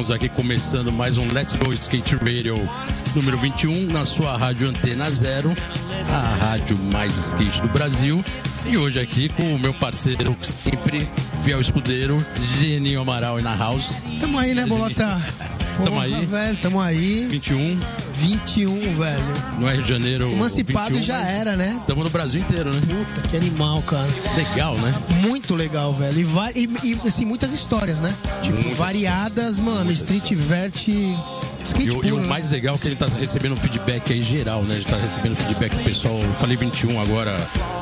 Estamos aqui começando mais um Let's Go Skate Radio número 21 na sua rádio Antena Zero, a rádio mais skate do Brasil. E hoje aqui com o meu parceiro, sempre fiel escudeiro, Geninho Amaral e na house. Tamo aí, né, Bolota? Tamo aí. velho, tamo aí. 21, 21, velho. não é Rio de Janeiro. Emancipado 21, já era, né? Estamos no Brasil inteiro, né? Puta, que animal, cara. Legal, né? Muito legal, velho. E, e, e, assim, muitas histórias, né? Tipo, Muitas. variadas, mano. Street vert. Skate E, o- e o né? mais legal é que ele tá recebendo um feedback aí geral, né? Ele tá recebendo feedback do pessoal. Eu falei 21 agora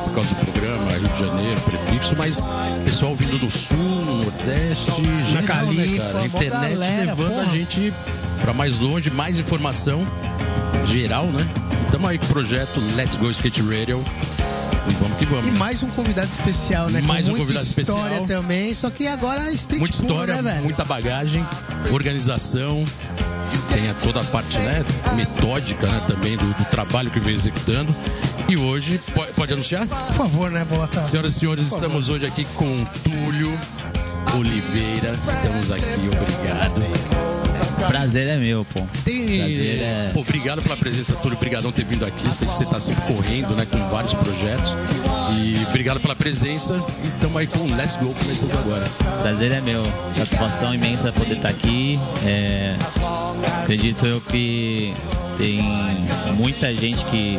por causa do programa, Rio de Janeiro, prefixo, mas pessoal vindo do sul, no Nordeste, geral, Califa, né, cara? Internet galera, levando porra. a gente pra mais longe, mais informação geral, né? Estamos aí com o projeto Let's Go Skate Radio. E vamos que vamos. E mais um convidado especial, né? Mais Com um muita convidado história especial. também, só que agora é street Muita puro, história, né, velho? muita bagagem, organização, tem a- toda a parte né, metódica né, também do, do trabalho que vem executando. E hoje, pode, pode anunciar? Por favor, né, Bolota? Senhoras e senhores, estamos hoje aqui com Túlio Oliveira. Estamos aqui, obrigado. Prazer é meu, pô. Tem... Prazer é- Pô, obrigado pela presença, Túlio. Obrigadão ter vindo aqui. Sei que você está sempre correndo, né, com vários projetos. E obrigado pela presença. E estamos aí com o Let's Go começando agora. Prazer é meu. Satisfação imensa poder estar aqui. É, Acredito eu que tem muita gente que,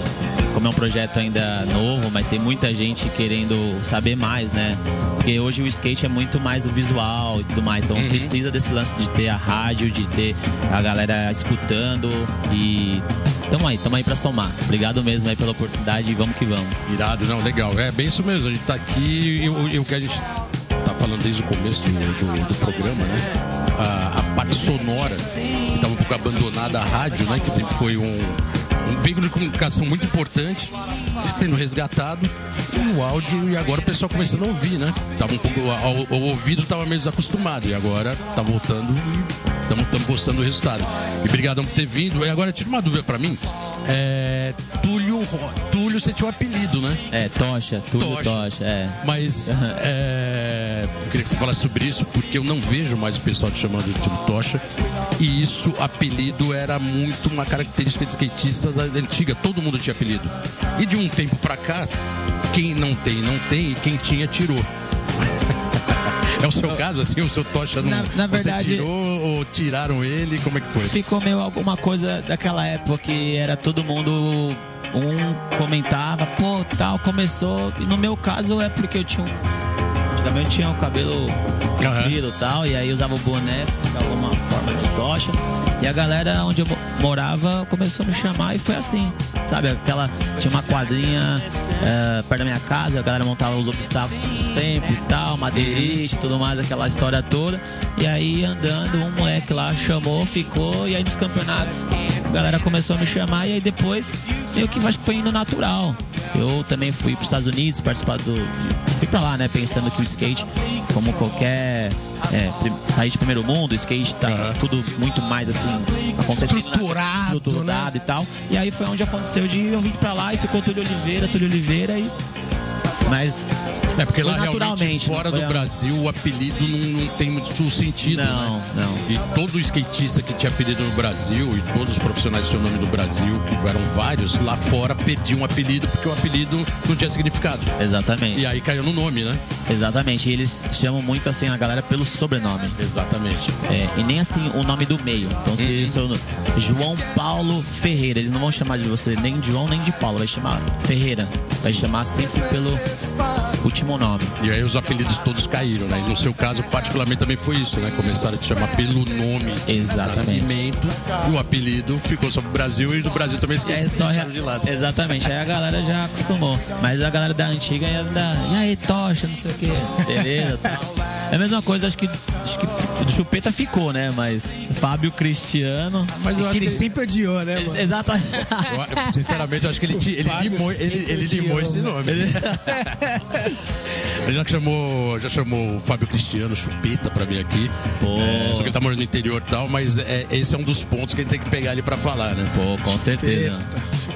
como é um projeto ainda novo, mas tem muita gente querendo saber mais, né? Porque hoje o skate é muito mais o visual e tudo mais. Então precisa desse lance de ter a rádio, de ter a galera escutando e. Tamo aí, tamo aí pra somar. Obrigado mesmo aí pela oportunidade e vamos que vamos. Irado, não, legal. É bem isso mesmo. A gente tá aqui e o que a gente tá falando desde o começo do, do- do programa, né? A, a parte sonora, que estava um pouco abandonada a rádio, né? Que sempre foi um, um veículo de comunicação muito importante, sendo resgatado. E o áudio, e agora o pessoal começando a ouvir, né? Tava um pouco. O ouvido estava meio desacostumado, e agora tá voltando e estamos gostando do resultado. E obrigadão por ter vindo. E agora, tira uma dúvida pra mim. É, Túlio, Túlio, você tinha um apelido, né? É, tocha, tudo Tocha. tocha, é. Mas é, eu queria que você falasse sobre isso, porque eu não vejo mais o pessoal te chamando de Tocha. E isso, apelido, era muito uma característica de skatistas da antiga. Todo mundo tinha apelido. E de um tempo pra cá, quem não tem, não tem, e quem tinha, tirou. É o seu caso, assim? O seu Tocha não. Na- na verdade- Você tirou ou tiraram ele? Como é que foi? Ficou meio alguma coisa daquela época que era todo mundo. Um comentava, pô, tal, começou. E no meu caso é porque eu tinha um. Antigamente eu tinha o cabelo comprido e tal, e aí usava o boné de alguma forma de tocha. E a galera onde eu morava começou a me chamar e foi assim. Sabe, aquela. Tinha uma quadrinha eh, perto da minha casa, a galera montava os obstáculos como sempre e tal, madeirite e tudo mais, aquela história toda. E aí andando, um moleque lá chamou, ficou, e aí nos campeonatos a galera começou a me chamar e aí depois meio que acho que foi indo natural. Eu também fui para os Estados Unidos participar do. Fui pra lá, né? Pensando que o skate, como qualquer é, país de primeiro mundo, o skate tá tudo muito mais assim, acontecendo. Estruturado, estruturado e tal. E aí foi onde aconteceu de eu vir pra lá e ficou Túlio Oliveira, Túlio Oliveira e. Mas É porque lá realmente naturalmente, fora não foi do Brasil o apelido não, não tem muito sentido. Não, né? não. E todo skatista que tinha apelido no Brasil e todos os profissionais que tinham nome no Brasil, que eram vários, lá fora perdiam um apelido porque o apelido não tinha significado. Exatamente. E aí caiu no nome, né? Exatamente. E eles chamam muito assim a galera pelo sobrenome. Exatamente. É, e nem assim o nome do meio. Então, se Uhum. seu João Paulo Ferreira, eles não vão chamar de você nem de João nem de Paulo, vai chamar Ferreira. Vai chamar sempre pelo último nome. E aí os apelidos todos caíram, né? E no seu caso, particularmente, também foi isso, né? Começaram a te chamar pelo nome Exatamente. nascimento e o apelido ficou sobre o Brasil e do Brasil também E aí esqueci, só de lado. Exatamente, aí a galera já acostumou. Mas a galera da antiga ia dar, e aí, tocha, não sei o quê, beleza, tal. É a mesma coisa, acho que, acho que o Chupeta ficou, né? Mas Fábio Cristiano. Mas eu Que acho ele que... sempre odiou, né, mano? Exatamente. eu, Sinceramente, eu acho que ele, ti- ele limou, ele, ele limou esse nome. Ele já chamou, já chamou o Fábio Cristiano Chupeta pra vir aqui. Pô. É, só que ele tá morando no interior e tal, mas é, esse é um dos pontos que a gente tem que pegar ele pra falar, né? Pô, com certeza.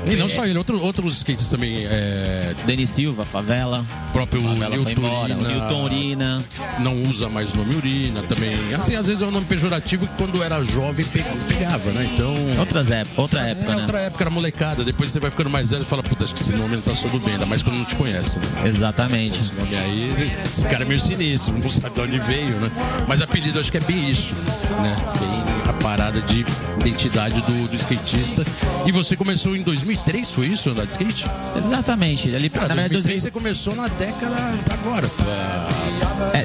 E não só ele, outro, outros skates também. É, Denis Silva, Favela. o próprio Favela foi Newton embora. O Urina Newton Urina. não usa mais nome Urina também. Assim, às vezes é um nome pejorativo que quando era jovem pe- pegava, né? Então. Outras épocas, outra época, É né? outra época, era molecada. Depois você vai ficando mais velho e fala, puta, acho que esse nome não tá sob bem, ainda mais quando não te conhece, né? Exatamente. Esse nome aí, esse cara é meio sinistro, não sabe de onde veio, né? Mas apelido acho que é bem isso, né? Bem a parada de identidade do, do skatista. E você começou em 2003, foi isso, andar de skate? Exatamente. Ali, Cara, na verdade, 2003 você começou na década agora, pra-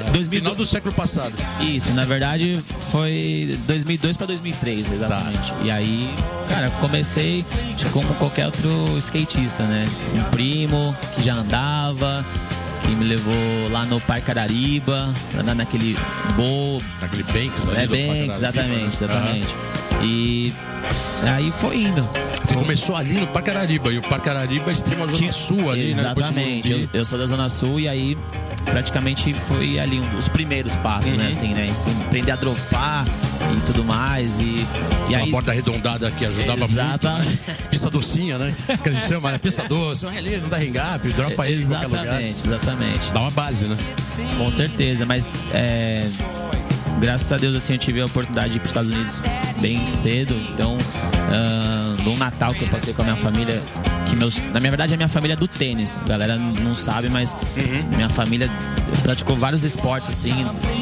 é, 2000, final do século passado. Isso, na verdade foi 2002 para 2003, exatamente. E aí, cara, comecei como qualquer outro skatista, né? Um primo que já andava, que me levou lá no Parque Arariba, pra andar naquele bowl. Naquele Banks ali É bem, Parque exatamente, né? exatamente. E aí foi indo. Você começou ali no Parque Arariba, e o Parque Arariba é extrema zona Tinha- sul ali, né? Exatamente. Morumbi. Eu, eu sou da Zona Sul e aí praticamente foi ali um dos primeiros passos, Uhum. né? Assim, né? Assim, aprender a dropar e tudo mais. E, e Uma aí. porta arredondada que ajudava Exata- muito. né? Pista docinha, né? Que a gente chama, né? Pista doce. Vai ali, não dá ringap, dropa ele em qualquer lugar. Exatamente, exatamente. Dá uma base, né? Com certeza, mas é, graças a Deus assim eu tive a oportunidade de ir para os Estados Unidos bem cedo. Então, ah, no Natal que eu passei com a minha família, que meus, na minha verdade a minha família é do tênis. A galera não sabe, mas minha família praticou vários esportes assim,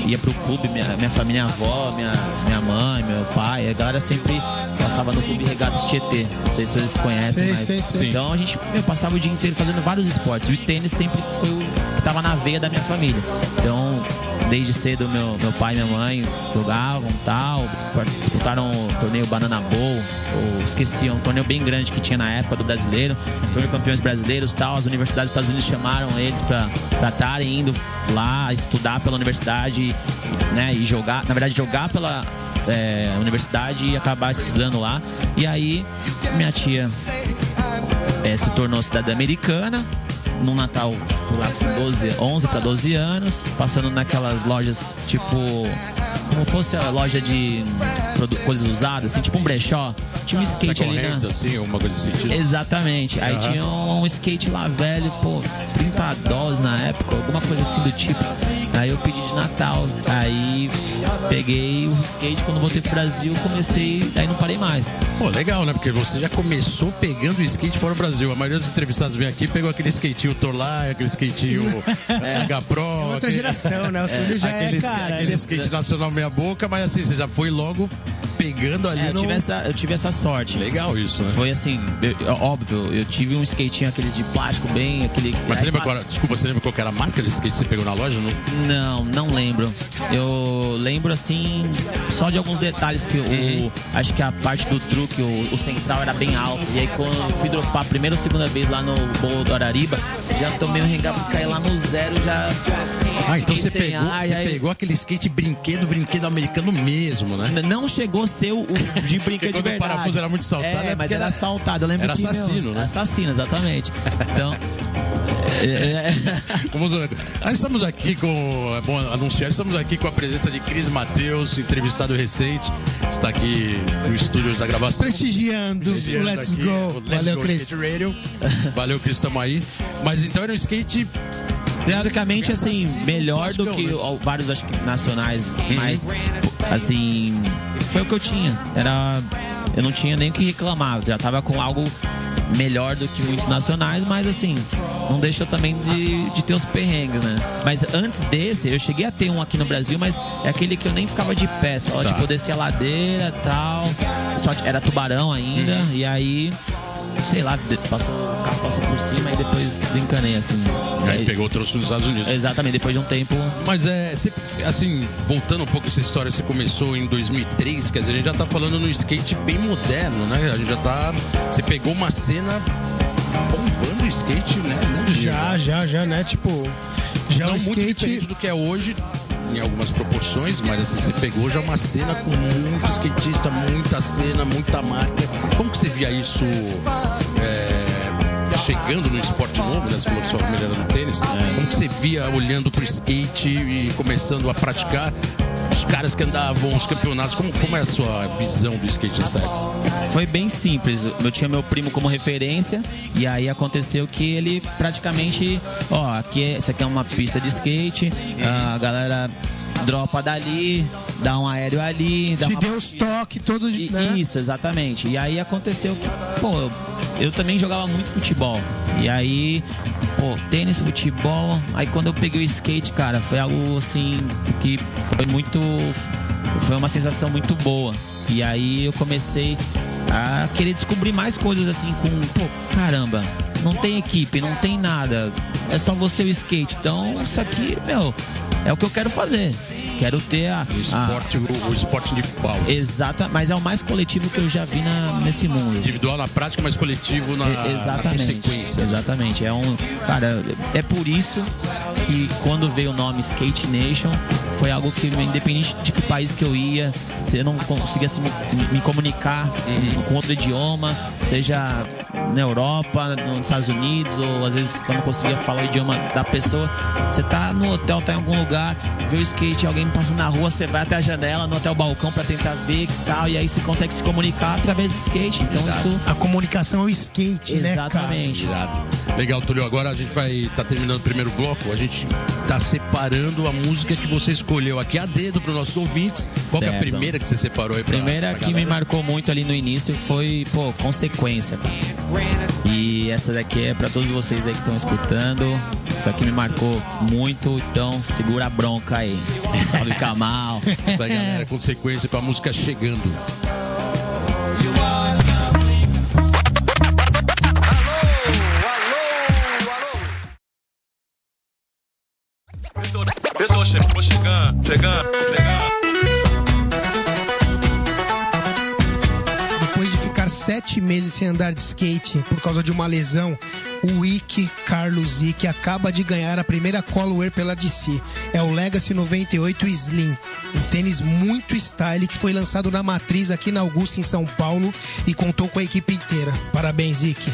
ia pro clube, minha, minha família, minha avó, minha, minha mãe, meu pai, a galera sempre passava no clube Regatas Tietê. Não sei se vocês conhecem, Sei, mas sei, sei. então a gente meu, passava o dia inteiro fazendo vários esportes. E o tênis sempre foi o estava na veia da minha família. Então, desde cedo, meu, meu pai e minha mãe jogavam tal, disputaram o torneio Banana Bowl, ou esqueci, um torneio bem grande que tinha na época do brasileiro, torneio campeões brasileiros tal. As universidades dos Estados Unidos chamaram eles para estarem indo lá estudar pela universidade né, e jogar, na verdade, jogar pela é, universidade e acabar estudando lá. E aí, minha tia é, se tornou cidadã americana. No Natal, fui lá com 12, 11 para 12 anos, passando naquelas lojas tipo. Como fosse a loja de coisas usadas, assim, tipo um brechó. Tinha um skate ali na. assim, alguma coisa desse sentido. Exatamente. Aí Aham. tinha um skate lá velho, pô, 30 dólares na época, alguma coisa assim do tipo. Aí eu pedi de Natal. Aí peguei o skate, quando voltei pro Brasil, comecei, aí não parei mais. Pô, legal, né? Porque você já começou pegando o skate fora do Brasil. A maioria dos entrevistados vem aqui pegou aquele skatinho Torlai, aquele skatinho é, H Pro. Outra aquele- geração, né? O Túlio já aquele, é, cara. aquele ele- skate nacional meia boca, mas assim, você já foi logo pegando ali É, eu, no... tive essa, eu tive essa sorte. Legal isso, né? Foi assim, eu- óbvio, eu tive um skatinho aqueles de plástico bem, aquele. Mas você lembra fa- qual, era- desculpa, você lembra qual era a marca desse skate que você pegou na loja? Não? Não, não lembro. Eu lembro assim, só de alguns detalhes que o. Acho que a parte do truque, o, o central era bem alto. E aí quando eu fui dropar a primeira ou segunda vez lá no Bowl do Arariba, já tomei um regalo cair lá no zero, já. Ah, então você pegou, ar, você aí- pegou aquele skate brinquedo, brinquedo americano mesmo, né? Não chegou ser o, o de brinquedo de Quando o verdade. parafuso era muito saltado, É, é mas era era- saltado. Eu lembro era que, meu, assassino, né? Assassino, exatamente. Então. é, é, Vamos lá. Nós estamos aqui com. É bom anunciar, estamos aqui com a presença de Cris Matheus, entrevistado recente. Está aqui no estúdio da gravação. Prestigiando o Prestigiando Let's aqui Go. o Let's Valeu, Go Cris. Skate Radio. Valeu, Cris, estamos aí. Mas então era um skate. Teoricamente, assim, melhor do que né? vários acho que nacionais, mas assim, foi o que eu tinha. Era. Eu não tinha nem o que reclamar, já tava com algo melhor do que muitos nacionais, mas assim, não deixa também de, de ter os perrengues, né? Mas antes desse, eu cheguei a ter um aqui no Brasil, mas é aquele que eu nem ficava de pé, só Tá. tipo, eu descia a ladeira e tal. Só era tubarão ainda, e aí sei lá, passou, o carro passou por cima e depois desencanei, assim. Aí pegou, trouxe nos Estados Unidos. Exatamente, depois de um tempo. Mas é, você- assim, voltando um pouco essa história, você começou em 2003, quer dizer, a gente já tá falando no skate bem moderno, né? A gente já tá. Você pegou uma cena bombando o skate, né? né? Já, já, já, né? Tipo, já Não o muito diferente skate. do que é hoje, em algumas proporções, mas assim, você pegou já uma cena com muito skatista, muita cena, muita marca. Como que você via isso é, chegando no esporte novo, né? Você falou que no tênis. Como que você via olhando pro skate e começando a praticar? Os caras que andavam, os campeonatos, como, como é a sua visão do skate nessa época? Foi bem simples. Eu tinha meu primo como referência e aí aconteceu que ele praticamente, ó, aqui é, isso aqui é uma pista de skate, a galera dropa dali, dá um aéreo ali, dá Te uma deu os toques todos, E- né? Isso, exatamente. E aí aconteceu que, pô, eu, eu também jogava muito futebol. E aí, pô, tênis, futebol. Aí quando eu peguei o skate, cara, foi algo assim que foi muito. Foi uma sensação muito boa. E aí eu comecei a querer descobrir mais coisas assim com, pô, caramba, não tem equipe, não tem nada. É só você o skate. Então, isso aqui, meu, é o que eu quero fazer. Quero ter a, O a, esporte, o, o esporte individual. Exata, mas é o mais coletivo que eu já vi na- nesse mundo. Individual na prática, mas coletivo na, E- na exatamente. consequência. Exatamente. É um, cara, é por isso que quando veio o nome Skate Nation, foi algo que independente de que país que eu ia, se eu não conseguia se me, me comunicar com outro idioma, seja na Europa, nos Estados Unidos, ou às vezes quando conseguia falar o idioma da pessoa, você tá no hotel, tá em algum lugar, vê o skate, alguém passa na rua, você vai até a janela, no até o balcão pra tentar ver que tal, e aí você consegue se comunicar através do skate. Então isso A comunicação é o skate, né? Exatamente. Irado. Legal, Túlio. Agora a gente vai estar terminando o primeiro bloco. A gente tá separando a música que você escolheu aqui a dedo para os nossos ouvintes. Qual que é a primeira que você separou aí pra, Primeira pra que me marcou muito ali no início foi, pô, consequência, cara. E essa daqui é pra todos vocês aí que estão escutando. Isso aqui me marcou muito, então segura a bronca aí. Salve Kamal. Essa galera, consequência com a música chegando. Chegando, chegando, sete meses sem andar de skate por causa de uma lesão, o Ike Carlos Ike acaba de ganhar a primeira Colorware pela DC. É o Legacy 98 Slim, um tênis muito style que foi lançado na Matriz aqui na Augusta, em São Paulo, e contou com a equipe inteira. Parabéns, Ike.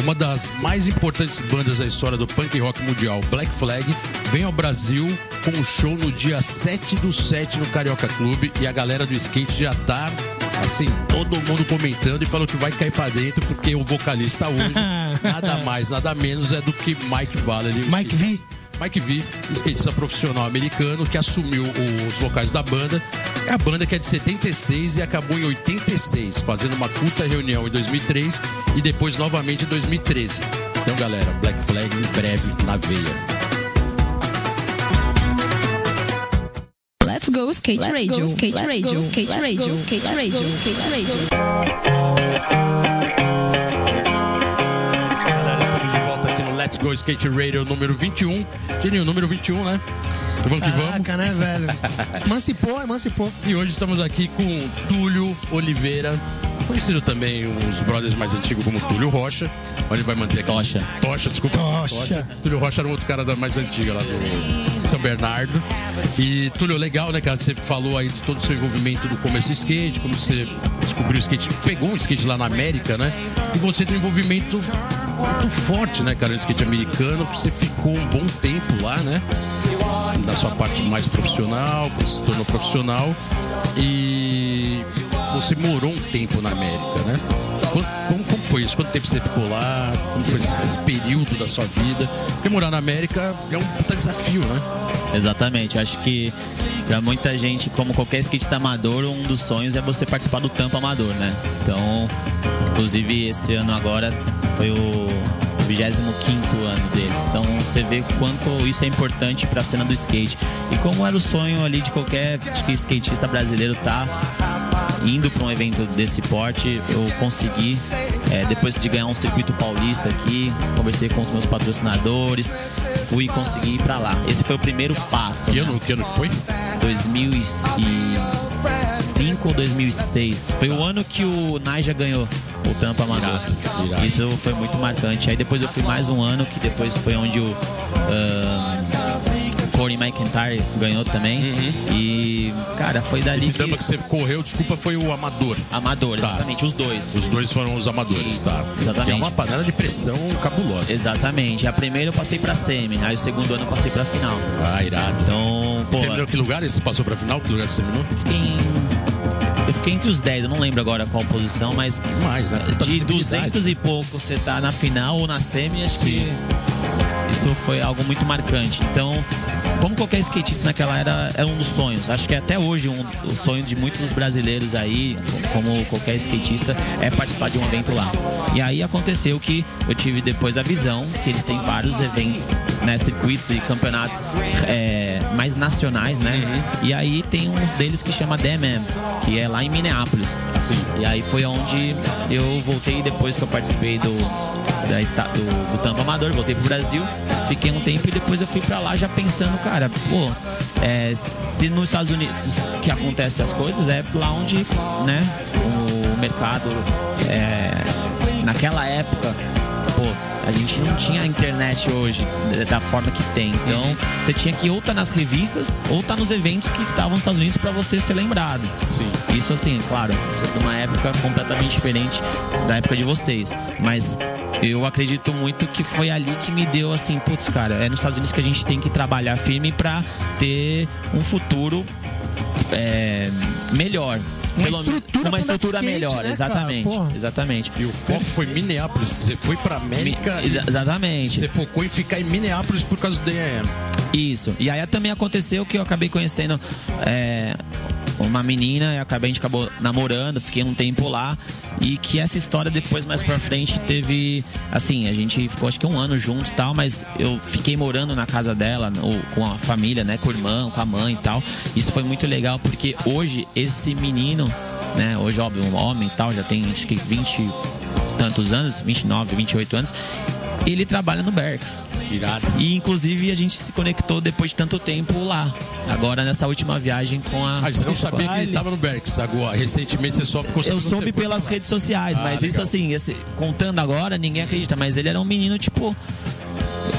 Uma das mais importantes bandas da história do punk rock mundial, Black Flag, vem ao Brasil com um show no dia 7 do 7 no Carioca Clube e a galera do skate já tá assim, todo mundo comentando e falou que vai cair pra dentro porque o vocalista hoje, nada mais, nada menos é do que Mike Valley. Mike V. Mike V, skatista profissional americano que assumiu os vocais da banda. É a banda que é de 76 e acabou em 86, fazendo uma curta reunião em 2003 e depois novamente em 2013. Então, galera, Black Flag em breve na veia. Let's go skate radio. skate radio. skate radio. skate radio. skate radio. Galera, estamos de volta aqui no Let's Go Skate Radio número 21. Tininho, número 21, né? Vamos que vamos. Caraca, né, velho? Emancipou, emancipou. E hoje estamos aqui com Túlio Oliveira, conhecido também os brothers mais antigos como Túlio Rocha, onde vai manter aqui. Tocha. Tocha, desculpa. Tocha. Túlio Rocha era um outro cara da mais antiga lá do São Bernardo. E Túlio, legal, né, cara? Você falou aí de todo o seu envolvimento no começo do skate, como você descobriu o skate, pegou o skate lá na América, né? E você tem um envolvimento muito forte, né, cara, no skate americano. Você ficou um bom tempo lá, né? da sua parte mais profissional, você se tornou profissional e você morou um tempo na América, né? Como, como foi isso? Quanto tempo você ficou lá? Como foi esse, esse período da sua vida? Porque morar na América é um desafio, né? Exatamente. Acho que pra muita gente, como qualquer skatista amador, um dos sonhos é você participar do Tampa Amador, né? Então, inclusive esse ano agora foi o 25 ano deles. Então você vê quanto isso é importante pra cena do skate. E como era o sonho ali de qualquer acho skatista brasileiro tá indo para um evento desse porte, eu consegui É, depois de ganhar um circuito paulista aqui, conversei com os meus patrocinadores, fui e consegui ir pra lá. Esse foi o primeiro passo. Que né? ano, que ano que foi? 2005 ou 2006. Foi o ano que o Naija ganhou o Tampa Amador. Isso foi muito marcante. Aí depois eu fui mais um ano, que depois foi onde o ah, Corey McIntyre ganhou também. E, cara, foi dali Esse que... Tampa que você correu, desculpa, foi o Amador. Amador, Tá. exatamente, os dois. Os dois foram os amadores, tá? Exatamente. E é uma panela de pressão cabulosa. Exatamente. A primeira eu passei pra semi, aí o segundo ano eu passei pra final. Ah, irado. Então, pô, Terminou que lugar? Esse passou pra final? Que lugar você terminou? fiquei em... Eu fiquei entre os 10, eu não lembro agora qual posição, mas Mais, né? De visibilidade. 200 e pouco você tá na final ou na semi, acho que isso foi algo muito marcante. Então, como qualquer skatista naquela era, é um dos sonhos. Acho que até hoje um, o sonho de muitos dos brasileiros aí, como qualquer skatista, é participar de um evento lá. E aí aconteceu que eu tive depois a visão que eles têm vários eventos, né, circuitos e campeonatos é, mais nacionais, né? E aí tem um deles que chama DMM, que é lá em Minneapolis. E aí foi onde eu voltei depois que eu participei do, da do, do Tampa Amador, voltei pro Brasil, fiquei um tempo e depois eu fui pra lá já pensando, cara, pô, é, se nos Estados Unidos que acontecem as coisas, é lá onde, né, o mercado é, naquela época, pô, a gente não tinha a internet hoje da- forma que tem. Então, você tinha que ou estar nas revistas ou estar nos eventos que estavam nos Estados Unidos pra você ser lembrado. Sim. Isso assim, claro, isso é de uma época completamente diferente da época de vocês. Mas eu acredito muito que foi ali que me deu assim, putz, cara, é nos Estados Unidos que a gente tem que trabalhar firme pra ter um futuro é, melhor. Uma Pelo- estrutura uma estrutura skate, melhor, né, cara? exatamente. Porra. Exatamente. E o foco foi Minneapolis. Você foi pra América Exa- e exatamente. você focou em ficar em Minneapolis por causa do DAM. Isso. E aí também aconteceu que eu acabei conhecendo é, uma menina, e acabei, a gente acabou namorando, fiquei um tempo lá. E que essa história depois, mais pra frente, teve. Assim, a gente ficou acho que um ano junto e tal, mas eu fiquei morando na casa dela, com a família, né? Com o irmão, com a mãe e tal. Isso foi muito legal, porque hoje esse menino, né? Hoje, óbvio, um homem e tal, já tem acho que 20 e tantos anos, 29, 28 anos. Ele trabalha no Berks. Irado. E inclusive a gente se conectou depois de tanto tempo lá. Agora nessa última viagem com a. Ah, você não sabia que ele tava no Berks agora. Recentemente você só ficou Eu sabendo quando soube pelas redes sociais, Ah, mas isso legal. assim, esse- contando agora, ninguém acredita. Mas ele era um menino, tipo,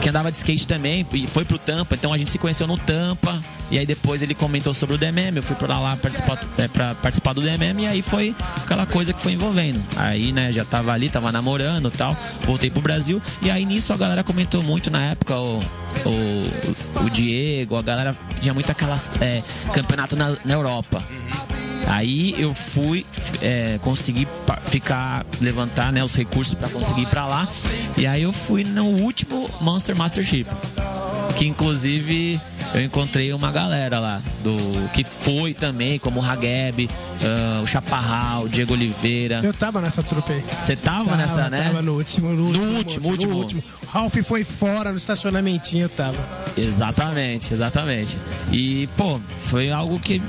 que andava de skate também, e foi pro Tampa, então a gente se conheceu no Tampa. E aí depois ele comentou sobre o DMM, eu fui pra lá participar, é, pra participar do DMM, e aí foi aquela coisa que foi envolvendo. Aí, né, já tava ali, tava namorando tal, voltei pro Brasil, e aí nisso a galera comentou muito na época, o, o, o Diego, a galera tinha muito aquelas é, campeonato na, na Europa. Aí eu fui é, conseguir ficar, levantar né, os recursos para conseguir ir pra lá. E aí eu fui no último Monster Mastership. Que inclusive eu encontrei uma galera lá, do que foi também, como o Hageb, ah, o Chaparral, o Diego Oliveira. Eu tava nessa trupe aí. Você tava, nessa, né? Tava no último, no, último, último, moço, último. no último. O Ralph foi fora no estacionamentinho, eu tava. Exatamente, exatamente. E, pô, foi algo que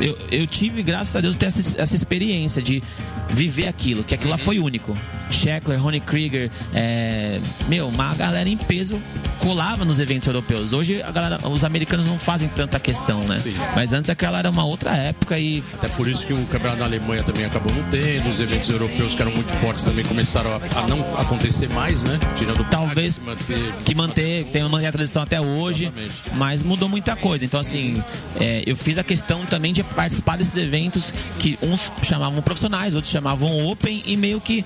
eu, eu tive, graças a Deus, ter essa, essa experiência de viver aquilo, que aquilo lá foi único. Sheckler, Ronnie Krieger, é, meu, uma galera em peso colava nos eventos europeus. Hoje a galera, os americanos não fazem tanta questão, né? Sim. Mas antes aquela era uma outra época e Até por isso que o campeonato da Alemanha também acabou não tendo, os eventos europeus que eram muito fortes também começaram a, a não acontecer mais, né? Tirando Talvez que manteve. que manteve, tem uma tradição até hoje, Exatamente. mas mudou muita coisa. Então, assim, é, eu fiz a questão também de participar desses eventos que uns chamavam profissionais, outros chamavam open, e meio que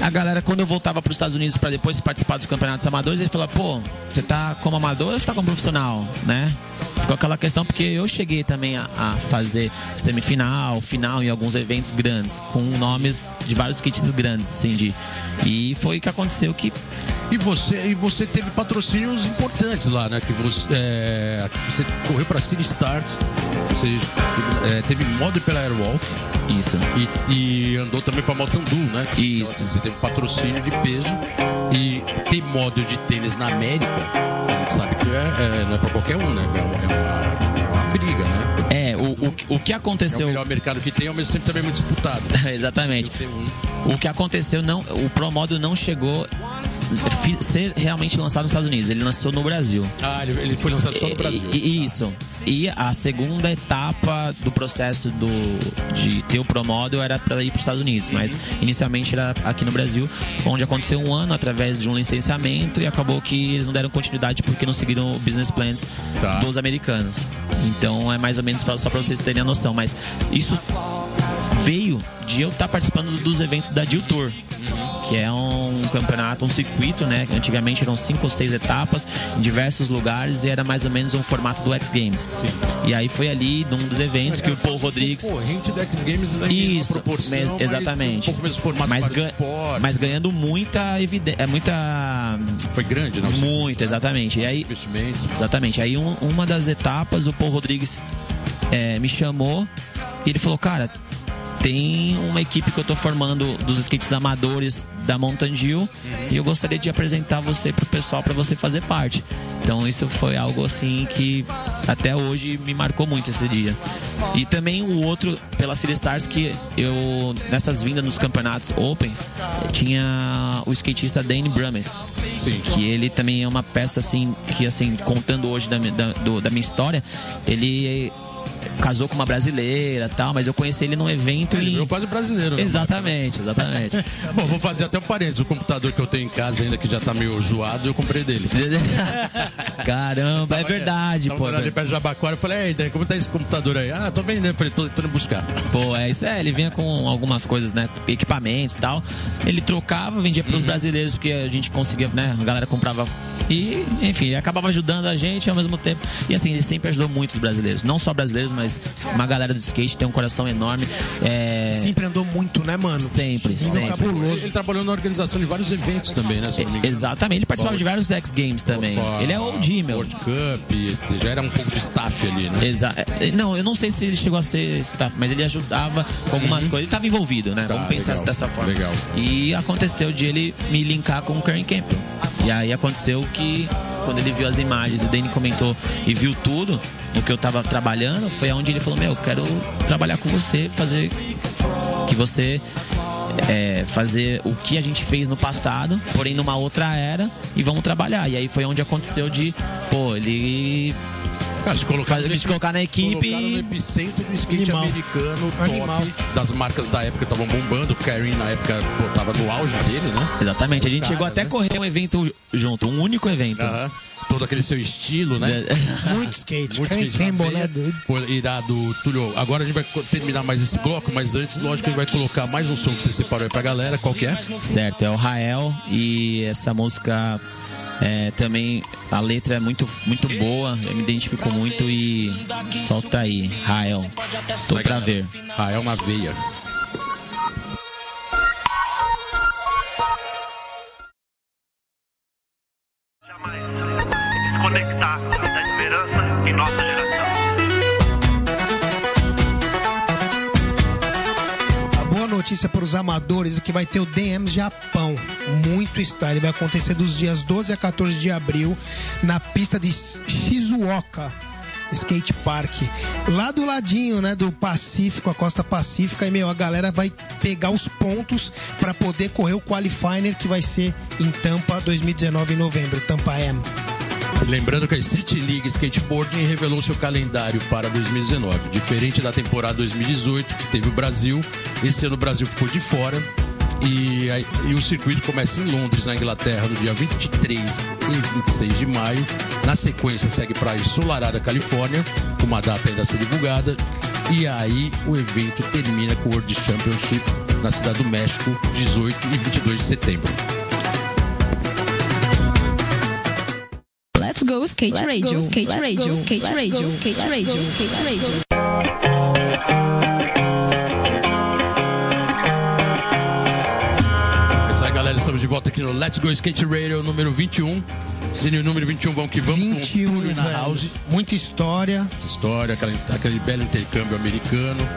a galera, quando eu voltava para os Estados Unidos para depois participar dos campeonatos amadores, eles falavam, pô, você tá como amador ou você tá como profissional, né? Ficou aquela questão, porque eu cheguei também a, a fazer semifinal, final em alguns eventos grandes, com nomes de vários kits grandes, assim, de. E foi o que aconteceu que E você, e você teve patrocínios importantes lá, né? Que você, é, você correu para City Stars, você é, teve modo pela Airwalk Isso. e, e andou também para Motandu, né? Isso. Então, assim, você teve patrocínio de peso e ter modo de tênis na América, a gente sabe que é, é, não é para qualquer um, né? É uma briga, né? É, o, que É o aconteceu. melhor mercado que tem, ao mesmo tempo também muito disputado. Exatamente. O que aconteceu, não, o Pro Modo não chegou a ser realmente lançado nos Estados Unidos. Ele lançou no Brasil. Ah, ele, foi lançado só no Brasil. E- e- isso. E a segunda etapa do processo do, de ter o Pro Modo era para ir para os Estados Unidos, mas inicialmente era aqui no Brasil, onde aconteceu um ano através de um licenciamento e acabou que eles não deram continuidade porque não seguiram o business plans Tá. dos americanos. Então é mais ou menos só para vocês terem a noção, mas isso veio de eu estar participando dos eventos da Deal Tour. Que é um campeonato, um circuito, né? Antigamente eram cinco ou seis etapas em diversos lugares e era mais ou menos um formato do X Games. Sim. E aí foi ali num dos eventos que o Paul Rodrigues. Concorrente do X Games né, Isso, proporção, mes- mas exatamente. um pouco menos formato mas, gan- esportes. mas ganhando muita evidência. Muita. Foi grande, não? Muito, exatamente. E aí. Exatamente. Aí um- uma das etapas, o Paul Rodrigues é, me chamou e ele falou, cara, tem uma equipe que eu tô formando dos skates amadores da Mountain Dew e eu gostaria de apresentar você pro pessoal para você fazer parte. Então isso foi algo assim que até hoje me marcou muito esse dia. E também o outro pela City Stars que eu nessas vindas nos campeonatos Opens tinha o skatista Dane Brummett Sim. que ele também é uma peça assim que assim contando hoje da, da, do- da minha história ele casou com uma brasileira tal mas eu conheci ele num evento Ele em... virou quase brasileiro. né? exatamente exatamente Bom, vou fazer até um parênteses. O computador que eu tenho em casa ainda, que já tá meio zoado, eu comprei dele. caramba é verdade Tava pô morando ali perto de Jabaquara, eu falei, ei, daí, como tá esse computador aí? Ah, tô vendendo. Eu falei, tô, tô indo buscar. Pô, é isso é, ele vinha com algumas coisas, né? Equipamentos e tal. Ele trocava, vendia Uhum. pros brasileiros, porque a gente conseguia, né? A galera comprava. E, enfim, ele acabava ajudando a gente ao mesmo tempo. E assim, ele sempre ajudou muito os brasileiros. Não só brasileiros, mas uma galera do skate tem um coração enorme. É. Sempre andou muito, né, mano? Sempre, sempre. cabuloso. Ele trabalhou na organização de vários eventos também, né? Exatamente, ele participava de vários X Games também. Ele é OG, meu. World Cup, já era um pouco de staff ali, né? Exa é, não, eu não sei se ele chegou a ser staff, mas ele ajudava com algumas coisas. Ele estava envolvido, né? Uhum. Tá, Vamos pensar legal, dessa forma. legal. E aconteceu de ele me linkar com o Karen Campbell. E aí aconteceu que quando ele viu as imagens, o Danny comentou e viu tudo no que eu tava trabalhando, foi onde ele falou: Meu, eu quero trabalhar com você, fazer que você é, fazer o que a gente fez no passado, porém numa outra era, e vamos trabalhar. E aí foi onde aconteceu de, pô, ele Cara, se colocar se colocar na equipe no epicentro do skate Animal. americano, top, Animal. das marcas da época estavam bombando. O Karen na época pô, tava no auge dele, né? Exatamente, a gente Os chegou até a né? correr um evento junto, um único evento. Aham. Todo aquele seu estilo, né? Muito skate. Muito skate quem boné irado, Túlio. Agora a gente vai terminar mais esse bloco, mas antes, lógico, a gente vai colocar mais um som que você separou aí pra galera. Qual que é? Certo, é o Rael e essa música é, também a letra é muito, muito boa, eu me identifico muito e solta aí, Rael. Tô pra ver. É uma veia. Notícia para os amadores é que vai ter o DM Japão. Muito style. Vai acontecer dos dias 12 a 14 de abril na pista de Shizuoka. Skate Park. Lá do ladinho, né, do Pacífico, a costa pacífica. E, meu, a galera vai pegar os pontos para poder correr o Qualifier que vai ser em Tampa 2019, em novembro. Tampa M. Lembrando que a Street League Skateboarding revelou seu calendário para 2019. Diferente da temporada 2018, que teve o Brasil, esse ano o Brasil ficou de fora. E, e o circuito começa em Londres, na Inglaterra, no dia 23 e 26 de maio. Na sequência, segue para a Ensolarada, Califórnia, com uma data ainda a ser divulgada. E aí o evento termina com o World Championship na Cidade do México, 18 e 22 de setembro. Let's go skate radio, skate radio, skate radio, skate radio, skate radio. É isso aí, galera. Estamos de volta aqui no Let's Go Skate Radio número 21. Gênio número 21, vamos que vamos. com 21, Túlio na velho. House. Muita história. História, aquela- aquele belo intercâmbio americano.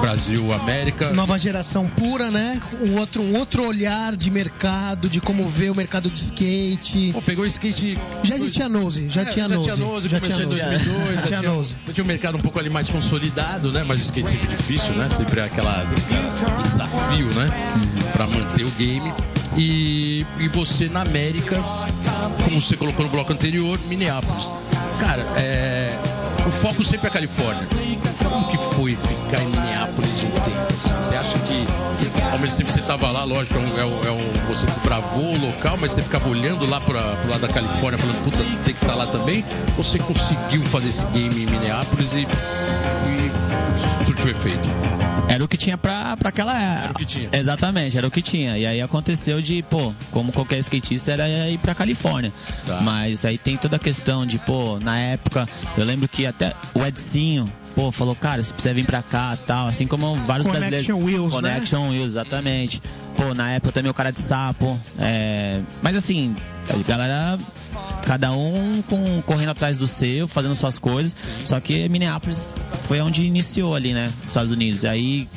Brasil, América. Nova geração pura, né? Um outro, um outro olhar de mercado, de como vê o mercado de skate. Pô, pegou o skate. Já existia Nose, já É, tinha já Nose. tinha Nose, já tinha em Nose. 2002, Já tinha Nose. Já tinha um mercado um pouco ali mais consolidado, né? Mas o skate sempre difícil, né? Sempre é aquela aquele desafio, né? Pra manter o game. E, e você na América, como você colocou no bloco anterior, Minneapolis. Cara, é, o foco sempre é a Califórnia. Como que foi ficar em Minneapolis um tempo? assim? Você acha que, ao mesmo tempo que você estava lá, lógico, é um, é um- é você desbravou o local, mas você ficava olhando lá para pro lado da Califórnia, falando, puta, tem que estar lá também? Ou você conseguiu fazer esse game em Minneapolis e, e surtiu efeito? Era o que tinha pra, pra aquela época. o que tinha. Exatamente, era o que tinha. E aí aconteceu de, pô, como qualquer skatista, era ir pra Califórnia. Tá. Mas aí tem toda a questão de, pô, na época, eu lembro que até o Edcinho, pô, falou, cara, você precisa vir pra cá tal. Assim como vários Connection brasileiros. Wheels, né? Connection Wheels, exatamente. Pô, na época também o cara de sapo. é, Mas assim, a galera, cada um com, correndo atrás do seu, fazendo suas coisas. Só que Minneapolis foi onde iniciou ali, né? Nos Estados Unidos. Aí,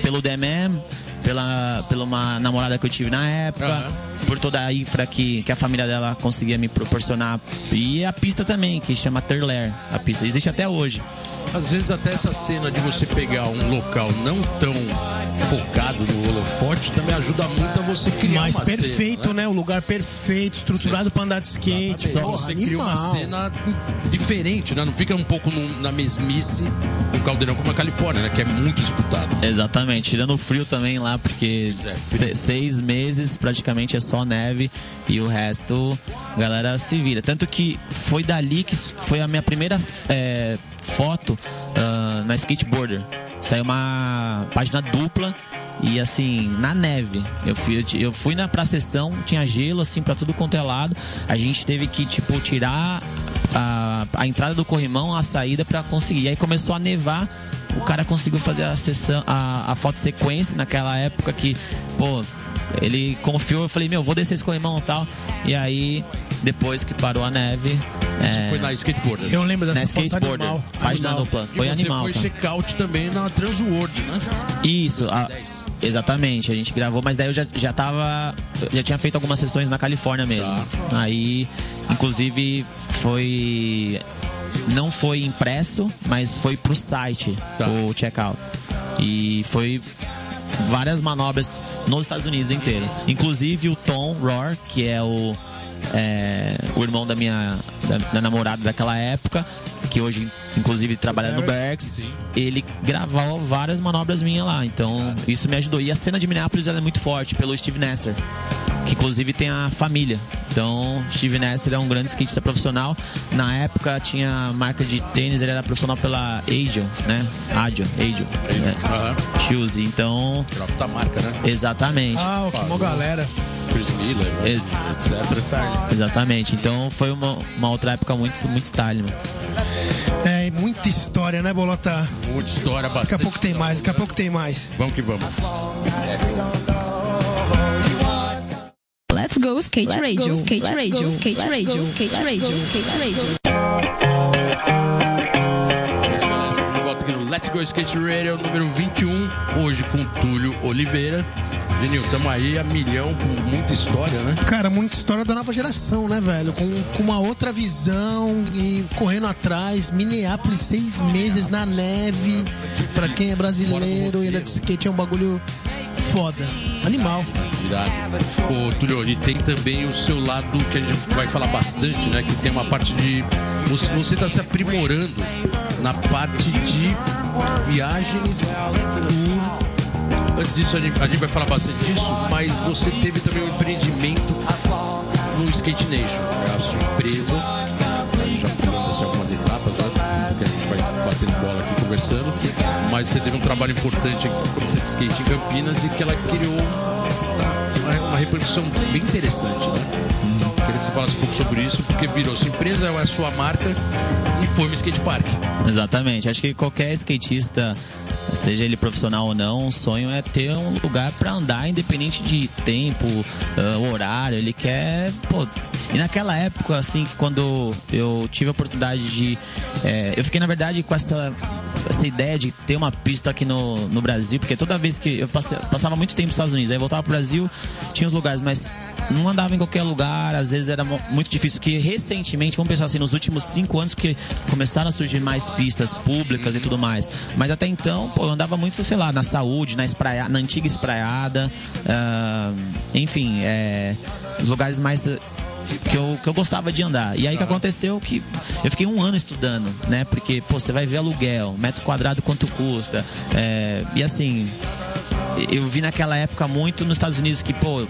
pelo DMM, pela, pela uma namorada que eu tive na época, Aham. por toda a infra que, que a família dela conseguia me proporcionar. E a pista também, que chama Turler. A pista existe até hoje. Às vezes até essa cena de você pegar um local não tão focado no holofote também ajuda muito a você criar Mas uma perfeito, cena, né? O lugar perfeito, estruturado pra andar de skate. Só você cria uma animal. cena diferente, né? Não fica um pouco no- na mesmice do caldeirão como a Califórnia, né? Que é muito disputado. Exatamente, tirando o frio também lá, porque é, se- seis meses praticamente é só neve e o resto a galera se vira. Tanto que foi dali que foi a minha primeira é, foto ah, na skateboarder. Saiu uma página dupla e assim, na neve. Eu fui, eu, fui na pra sessão, tinha gelo assim pra tudo quanto é lado. A gente teve que, tipo, tirar a, a entrada do corrimão, a saída pra conseguir. E aí começou a nevar. O cara conseguiu fazer a sessão, a, a foto sequência naquela época que, pô, ele confiou. Eu falei, meu, vou descer esse corrimão e tal. E aí, depois que parou a neve. Isso é, foi na skateboarder. Eu lembro na dessa foto skateboarder, animal. página Animal. dupla. E Foi você animal. foi cara. check-out também na Transworld, né? Isso, a- 2010. exatamente. A gente gravou, mas daí eu já, já tava. Já tinha feito algumas sessões na Califórnia mesmo. Tá. Aí, inclusive, foi. Não foi impresso, mas foi pro site Tá. o checkout. E foi várias manobras nos Estados Unidos inteiro. Inclusive o Tom Rohr, que é o, é, o irmão da minha da, da namorada daquela época, que hoje inclusive trabalha no Berks, ele gravou várias manobras minhas lá. Então isso me ajudou. E a cena de Minneapolis ela é muito forte pelo Steve Nasser, que inclusive tem a família. Então Steve Nasser é um grande skatista profissional. Na época tinha marca de tênis, ele era profissional pela Agile, né? Agile, Agile. né? Aham. Shoes. Então, Era puta marca, né? exatamente. Ah, que mó galera. Chris Miller, né? Ex- etc. Exatamente. Então foi uma, uma outra época muito, muito style, mano. É, muita história, né, Bolota? Muita história, bastante. Daqui a pouco tem mais, daqui a pouco tem mais. Vamos que vamos. Let's go skate radio, skate radio, skate radio, skate radio, skate radio. Let's Go Skate Radio número 21, hoje com Túlio Oliveira. Genil, tamo aí a milhão com muita história, né? Cara, muita história da nova geração, né, velho? Com, com uma outra visão e correndo atrás. Minneapolis, seis meses na neve. Pra quem é brasileiro e anda de skate é um bagulho foda. Animal. Irado. Ô, Túlio, e tem também o seu lado que a gente vai falar bastante, né? Que tem uma parte de. Você, você tá se aprimorando na parte de viagens, tour. Antes disso, a gente, a gente vai falar bastante disso, mas você teve também um empreendimento no Skate Nation, é a sua empresa. Já assim, algumas etapas, né? Que a gente vai batendo bola aqui conversando. Mas você teve um trabalho importante com a polícia de skate em Campinas e que ela criou uma, uma repercussão bem interessante, né? Queria que você falasse um pouco sobre isso, porque virou sua empresa, é a sua marca e foi um skate park. Exatamente. Acho que qualquer skatista, seja ele profissional ou não, o sonho é ter um lugar pra andar, independente de tempo, ah, horário. Ele quer, pô, E naquela época, assim, quando eu tive a oportunidade de. é, eu fiquei, na verdade, com essa, essa ideia de ter uma pista aqui no, no Brasil, porque toda vez que eu passei- passava muito tempo nos Estados Unidos, aí voltava pro Brasil, tinha os lugares, mas não andava em qualquer lugar, às vezes era muito difícil. Que recentemente, vamos pensar assim, nos últimos cinco anos que começaram a surgir mais pistas públicas e tudo mais. Mas até então, pô, eu andava muito, sei lá, na saúde, na, espraia, na antiga espraiada, ah, enfim, é, os lugares mais que eu, que eu gostava de andar. E aí que aconteceu que eu fiquei um ano estudando, né? Porque, pô, você vai ver aluguel, metro quadrado quanto custa. é, e assim, eu vi naquela época muito nos Estados Unidos que, pô,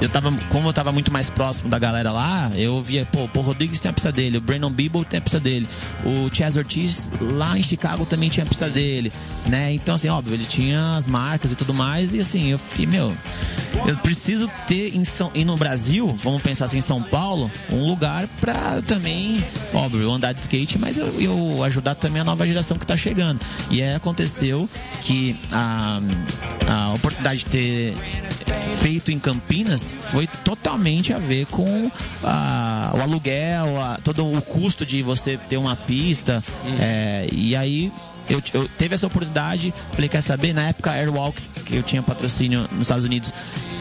eu tava, como eu tava muito mais próximo da galera lá, eu via, pô, o Rodrigues tem a pista dele, o Brandon Beeble tem a pista dele, o Chaz Ortiz lá em Chicago também tinha a pista dele, né? Então, assim, óbvio, ele tinha as marcas e tudo mais, e assim, eu fiquei, meu, eu preciso ter em São, e no Brasil, vamos pensar assim, em São Paulo, um lugar pra também, óbvio, andar de skate, mas eu, eu ajudar também a nova geração que tá chegando. E aí aconteceu que a, a oportunidade de ter feito em Campinas foi totalmente a ver com ah, o aluguel, a- todo o custo de você ter uma pista. é, e aí eu, eu teve essa oportunidade, falei, quer saber? Na época, a Airwalk, que eu tinha patrocínio nos Estados Unidos,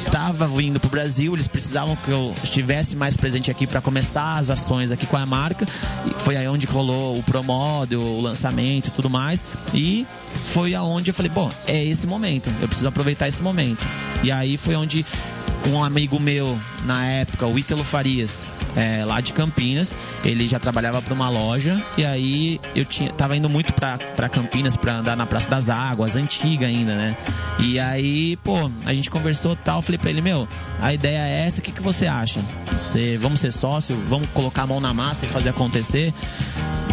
estava vindo pro Brasil, eles precisavam que eu estivesse mais presente aqui para começar as ações aqui com a marca. E foi aí onde rolou o promódio, o lançamento e tudo mais. E foi aonde eu falei, bom, é esse momento, eu preciso aproveitar esse momento. E aí foi onde um amigo meu na época, o Ítalo Farias, é, lá de Campinas, ele já trabalhava para uma loja e aí eu tinha, tava indo muito pra Campinas pra andar na Praça das Águas, antiga ainda, né? E aí, pô, a gente conversou tal, falei pra ele, meu, a ideia é essa, o que, que você acha? Você, vamos ser sócio, vamos colocar a mão na massa e fazer acontecer?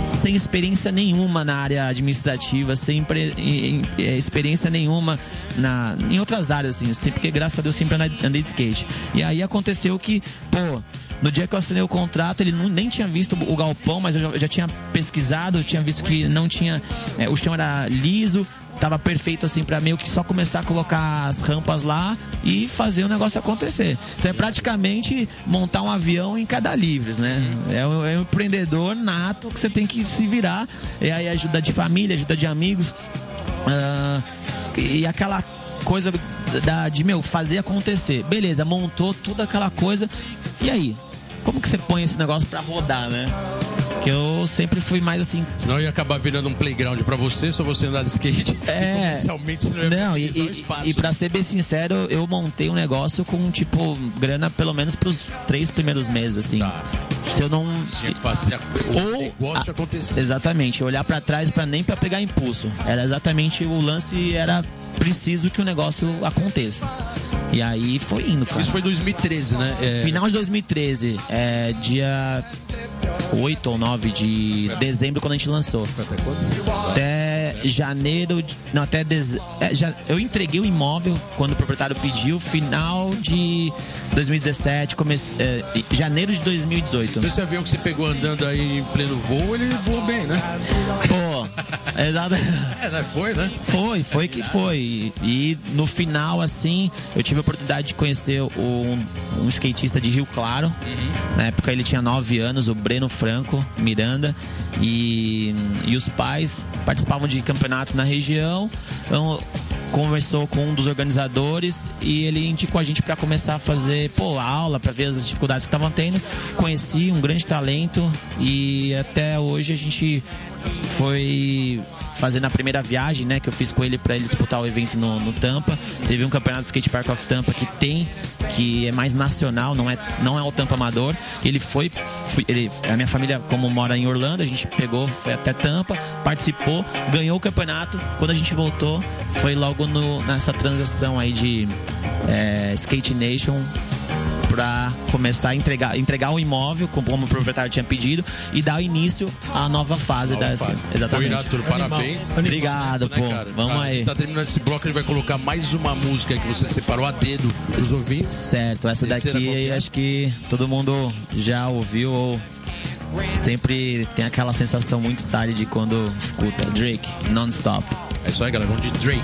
sem experiência nenhuma na área administrativa, sem pre- em- em- experiência nenhuma na, em outras áreas, assim, porque graças a Deus sempre andei de skate. E aí aconteceu que, pô, no dia que eu assinei o contrato, ele não- nem tinha visto o galpão, mas eu já, eu já tinha pesquisado, eu tinha visto que não tinha. eh, o chão era liso, tava perfeito assim para meio que só começar a colocar as rampas lá e fazer o negócio acontecer. Então é praticamente montar um avião em cada livres, né? É um, é um empreendedor nato que você tem que se virar. E aí ajuda de família, ajuda de amigos. Ah, e aquela coisa da, de, meu, fazer acontecer. Beleza, montou toda aquela coisa. E aí? Como que você põe esse negócio pra rodar, né? Que eu sempre fui mais assim, Senão ia acabar virando um playground pra você, só você andar de skate. É. Inicialmente você não ia Não, e, e, e pra ser bem sincero, eu montei um negócio com, tipo, grana pelo menos pros três primeiros meses, assim. Tá. Se eu não. Tinha que fazer a- o negócio a- acontecer. Exatamente, olhar pra trás para nem pra pegar impulso. Era exatamente o lance, era preciso que o negócio aconteça. E aí foi indo, cara. Isso foi 2013, né? É, Final de 2013, é, dia 8 ou 9 de dezembro, quando a gente lançou. Até janeiro. de- Não, até dezembro. eu entreguei o imóvel quando o proprietário pediu, final de 2017, comece, é, janeiro de 2018. Esse avião que você pegou andando aí em pleno voo, ele voou bem, né? Pô, exato. É, né? Foi, né? Foi, foi que foi. E, no final, assim, eu tive a oportunidade de conhecer um, um skatista de Rio Claro. Na época ele tinha 9 anos, o Breno Franco Miranda. E, e os pais participavam de campeonatos na região. Então, conversou com um dos organizadores e ele indicou a gente para começar a fazer pô, aula para ver as dificuldades que estavam tendo. Conheci um grande talento e até hoje a gente foi fazendo a primeira viagem, né, que eu fiz com ele para ele disputar o evento no, no Tampa. Teve um campeonato Skate Park of Tampa que tem, que é mais nacional, não é, não é o Tampa amador. Ele foi, fui- ele, a minha família como mora em Orlando, a gente pegou, foi até Tampa, participou, ganhou o campeonato. Quando a gente voltou, foi logo no, nessa transação aí de é, Skate Nation para começar a entregar, entregar o imóvel, como o proprietário tinha pedido, e dar início à nova fase da Faz. Exatamente. Irado, Arthur. Parabéns. Obrigado, Né, pô. cara? Vamos Cara, aí. Tá terminando esse bloco, ele vai colocar mais uma música que você separou a dedo dos ouvintes. Certo, essa daqui acho que todo mundo já ouviu ou sempre tem aquela sensação muito style de quando escuta Drake, non-stop. É isso aí, galera. Vamos de Drake.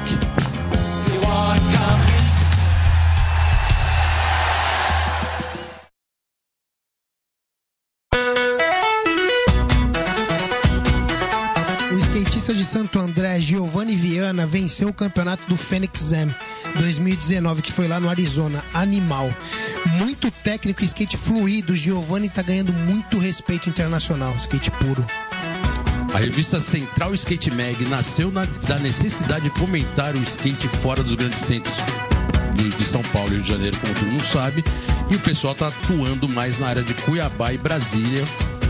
Santo André, Giovanni Viana, venceu o campeonato do Phoenix Am 2019, que foi lá no Arizona. Animal. Muito técnico skate fluido. Giovanni tá ganhando muito respeito internacional. Skate puro. A revista Central Skate Mag nasceu na- da necessidade de fomentar o skate fora dos grandes centros de, de São Paulo e Rio de Janeiro, como todo mundo sabe. E o pessoal está atuando mais na área de Cuiabá e Brasília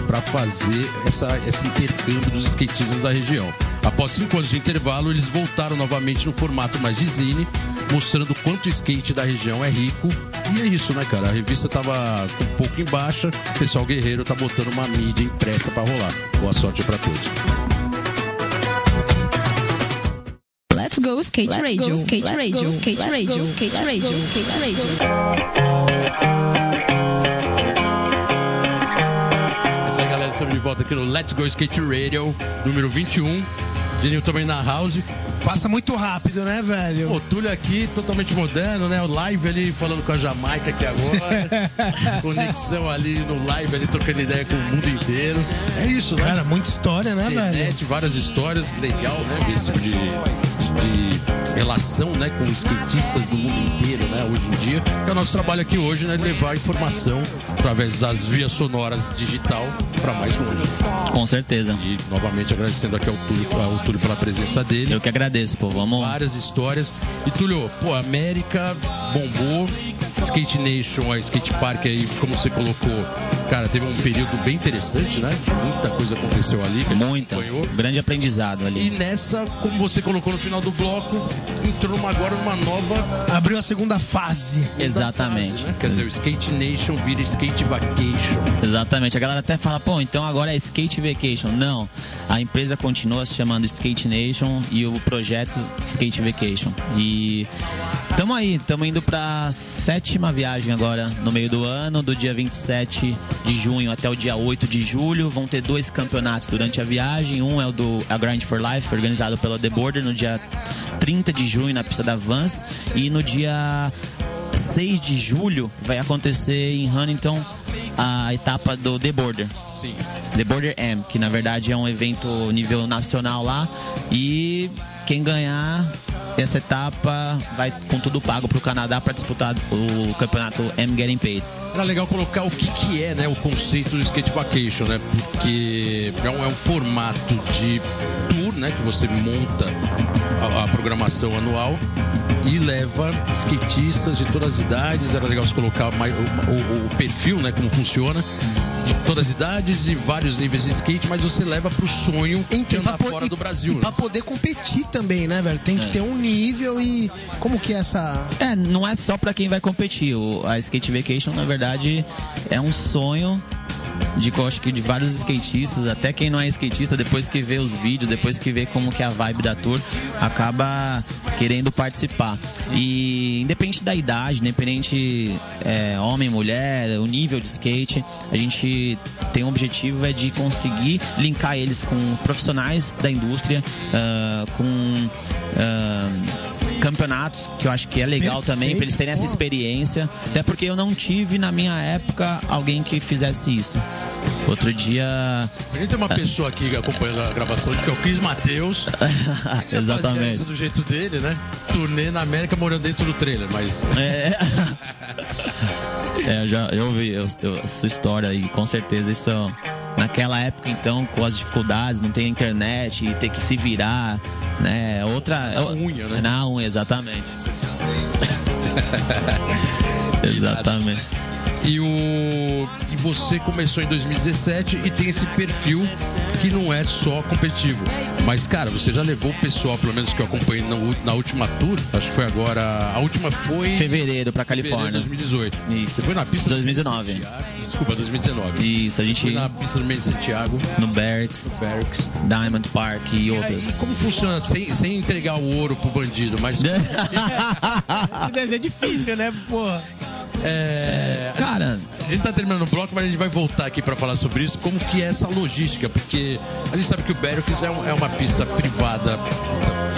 para fazer essa, esse intercâmbio dos skatistas da região. Após cinco anos de intervalo, eles voltaram novamente no formato mais de zine, mostrando quanto o skate da região é rico. E é isso, né, cara? A revista tava um pouco em baixa, o pessoal guerreiro tá botando uma mídia impressa para rolar. Boa sorte para todos. Let's go skate radio, skate radio, skate radio, skate radio, skate radio. Estamos de volta aqui no Let's Go Skate Radio, número 21. Denil também na house. Passa muito rápido, né, velho? O Túlio aqui, totalmente moderno, né? O live ali falando com a Jamaica aqui agora. Conexão ali no live, ali trocando ideia com o mundo inteiro. É isso, né? Cara, muita história, né, velho? Internet, várias histórias, legal, né? Esse tipo de, de relação, né? Com os skatistas do mundo inteiro, né? Hoje em dia. É o nosso trabalho aqui hoje, né? Levar informação através das vias sonoras digital para mais longe. Com certeza. E novamente agradecendo aqui ao Túlio, ao Túlio pela presença dele. Eu que agradeço, pô. Vamos. Várias histórias. E Túlio, pô, América bombou. Skate Nation, a Skate Park aí, como você colocou, cara, teve um período bem interessante, né? Muita coisa aconteceu ali. Muita. Grande aprendizado E ali. nessa, como você colocou no final do bloco, entrou agora uma nova Abriu a segunda fase. Exatamente. fase, né? Quer dizer, o Skate Nation vira Skate Vacation. Exatamente. A galera até fala, pô, então agora é Skate Vacation. Não. A empresa continua se chamando Skate Nation e o projeto Skate Vacation. E estamos aí, estamos indo pra sétima viagem agora no meio do ano, do dia 27 de junho até o dia 8 de julho. Vão ter dois campeonatos durante a viagem. Um é o do A Grind for Life, organizado pela The Border no dia 30 de junho na pista da Vans. E no dia 6 de julho vai acontecer em Huntington a etapa do The Border. Sim. The Border M, que na verdade é um evento nível nacional lá. E quem ganhar essa etapa vai com tudo pago pro Canadá para disputar o campeonato M Getting Paid. Era legal colocar o que, que é né, o conceito do Skate Vacation, né? Porque é um, é um formato de tour, né? Que você monta a, a programação anual e leva skatistas de todas as idades. Era legal você colocar mais, o, o- o perfil, né? Como funciona. De todas as idades e vários níveis de skate, mas você leva pro sonho de andar fora e- do Brasil. E né? pra poder competir também, né, velho? Tem que É. ter um nível e. Como que é essa. É, não é só pra quem vai competir. O, a Skate Vacation, na verdade, é um sonho de acho que de vários skatistas, até quem não é skatista, depois que vê os vídeos, depois que vê como que é a vibe da tour, acaba querendo participar. E independente da idade, independente é, homem, mulher, o nível de skate, a gente tem um objetivo é de conseguir linkar eles com profissionais da indústria, ah, com ah, campeonatos, que eu acho que é legal Perfeito, também, pra eles terem essa experiência. Até porque eu não tive na minha época alguém que fizesse isso. Outro dia. A gente tem uma pessoa aqui acompanhando a gravação que é o Cris Matheus. Exatamente. isso do jeito dele, né? Turnê na América morando dentro do trailer, mas. É. É, eu já eu vi eu, eu, essa história e com certeza isso naquela época então com as dificuldades, não tem internet e ter que se virar, né? é Outra Na unha, né? Na unha, exatamente. exatamente. E o você começou em 2017 e tem esse perfil que não é só competitivo. Mas, cara, você já levou o pessoal, pelo menos que eu acompanhei na, última tour, acho que foi agora. A última foi. em Fevereiro pra fevereiro Califórnia. 2018. Isso. Você foi na pista do 2019. meio de Santiago. Desculpa, 2019. Isso, a gente Foi na pista do meio de Santiago, no Berks, Berks. Diamond Park e E outras. aí, como funciona? Sem, sem entregar o ouro pro bandido, mas. Deve ser difícil, né, porra? É, Cara, a gente tá terminando o bloco, mas a gente vai voltar aqui pra falar sobre isso, como que é essa logística, porque a gente sabe que o Berrix é, um- é uma pista privada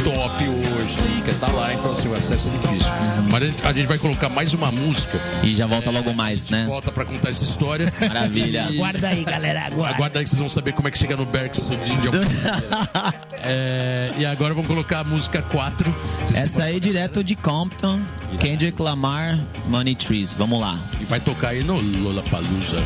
top hoje, que tá lá, então assim, o acesso é difícil. Mas a gente, a gente vai colocar mais uma música, E já volta logo mais, né? volta pra contar essa história. Maravilha. E- Guarda aí, galera. Aguarda. Aguarda aí que vocês vão saber como é que chega no Berks de de. É, E agora vamos colocar a música 4. Vocês Essa aí direto de Compton, Kendrick Lamar, Money Trees. Vamos lá. E vai tocar aí no Lollapalooza.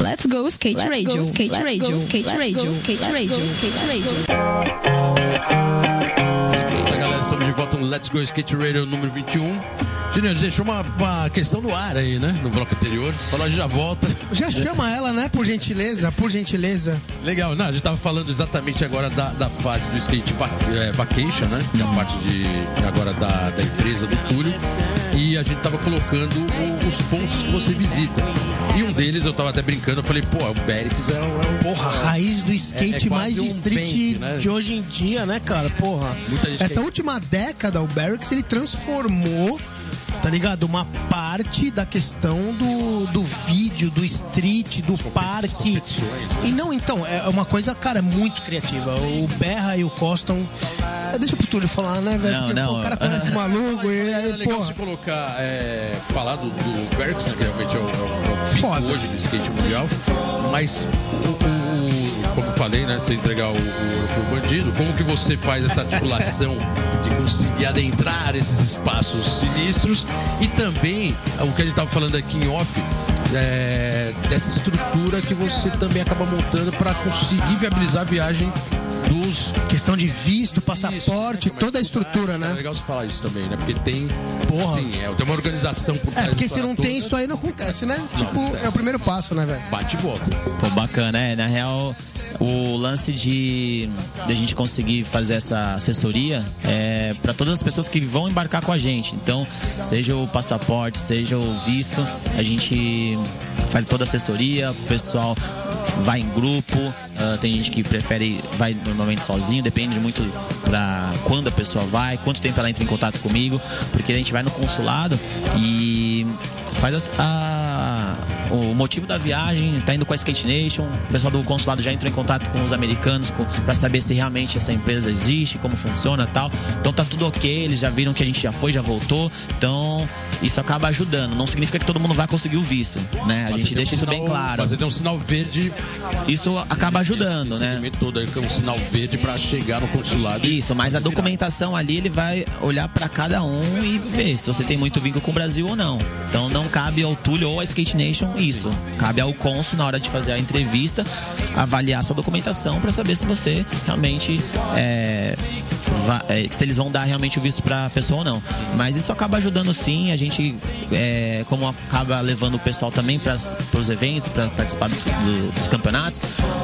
Let's go skate radio, skate radio, skate radio, skate radio, skate radio. Beleza, galera? Estamos de volta no Let's Go Skate Radio número 21. Junior, deixou uma, uma questão no ar aí, né? No bloco anterior. Falou, a gente já volta. Já chama ela, né? Por gentileza, por gentileza. Legal, não, a gente tava falando exatamente agora da, da fase do skate é, vacation, né? Que é a parte de agora da, da empresa do Túlio. E a gente tava colocando o- os pontos que você visita. E um deles eu tava até brincando, eu falei, pô, o Berix é um. É um Porra, a raiz do skate É- é mais quase de um street bank, né? de hoje em dia, né, cara? Porra. Gente Essa última década, o Barracks, ele transformou, tá ligado? Uma parte da questão do, do vídeo, do street, do parque. competições, E não, então, é uma coisa, cara, muito criativa. O Berra e o Coston. é, Deixa pro Túlio falar, né, velho? Não, Porque não. pô, o cara conhece o maluco e É aí, legal porra. você colocar, é, falar do, do Berks, que realmente é o, é o, é hoje do skate mundial, mas o- como eu falei, né, você entregar o, o, o bandido, como que você faz essa articulação de conseguir adentrar esses espaços sinistros? E também o que a gente tava falando aqui em off, é, dessa estrutura que você também acaba montando para conseguir viabilizar a viagem dos Questão de visto, passaporte, isso, né? É toda a tu estrutura, vai, É né? legal você falar isso também, né? Porque tem. Porra. Sim, é, tem uma organização por É, trás porque da se não tem toda. isso aí, não acontece, né? Tipo, acontece. é o primeiro passo, né, velho? Bate e volta. Pô, bacana, é. Na real, o lance de, de a gente conseguir fazer essa assessoria é para todas as pessoas que vão embarcar com a gente. Então, seja o passaporte, seja o visto, a gente faz toda a assessoria, o pessoal vai em grupo, ah, tem gente que prefere vai normalmente sozinho, depende muito pra quando a pessoa vai, quanto tempo ela entra em contato comigo, porque a gente vai no consulado e faz as- a, o motivo da viagem, tá indo com a Skate Nation, o pessoal do consulado já entrou em contato com os americanos para saber se realmente essa empresa existe, como funciona tal. Então tá tudo ok, eles já viram que a gente já foi, já voltou. Então isso acaba ajudando. Não significa que todo mundo vai conseguir o visto, né? A Mas gente deixa um isso bem sinal- claro. Mas tem um sinal verde. Isso acaba ajudando, esse né? segmento todo aí, que é um sinal verde pra chegar no consulado. Isso, mas a documentação ali ele vai olhar pra cada um e ver se você tem muito vínculo com o Brasil ou não. Então não cabe ao Túlio ou à Skate Nation isso. Cabe ao cônsul na hora de fazer a entrevista avaliar sua documentação pra saber se você realmente é, se eles vão dar realmente o visto pra pessoa ou não. Mas isso acaba ajudando sim. A gente, é, como acaba levando o pessoal também para os eventos, para participar do- do- dos campeonatos,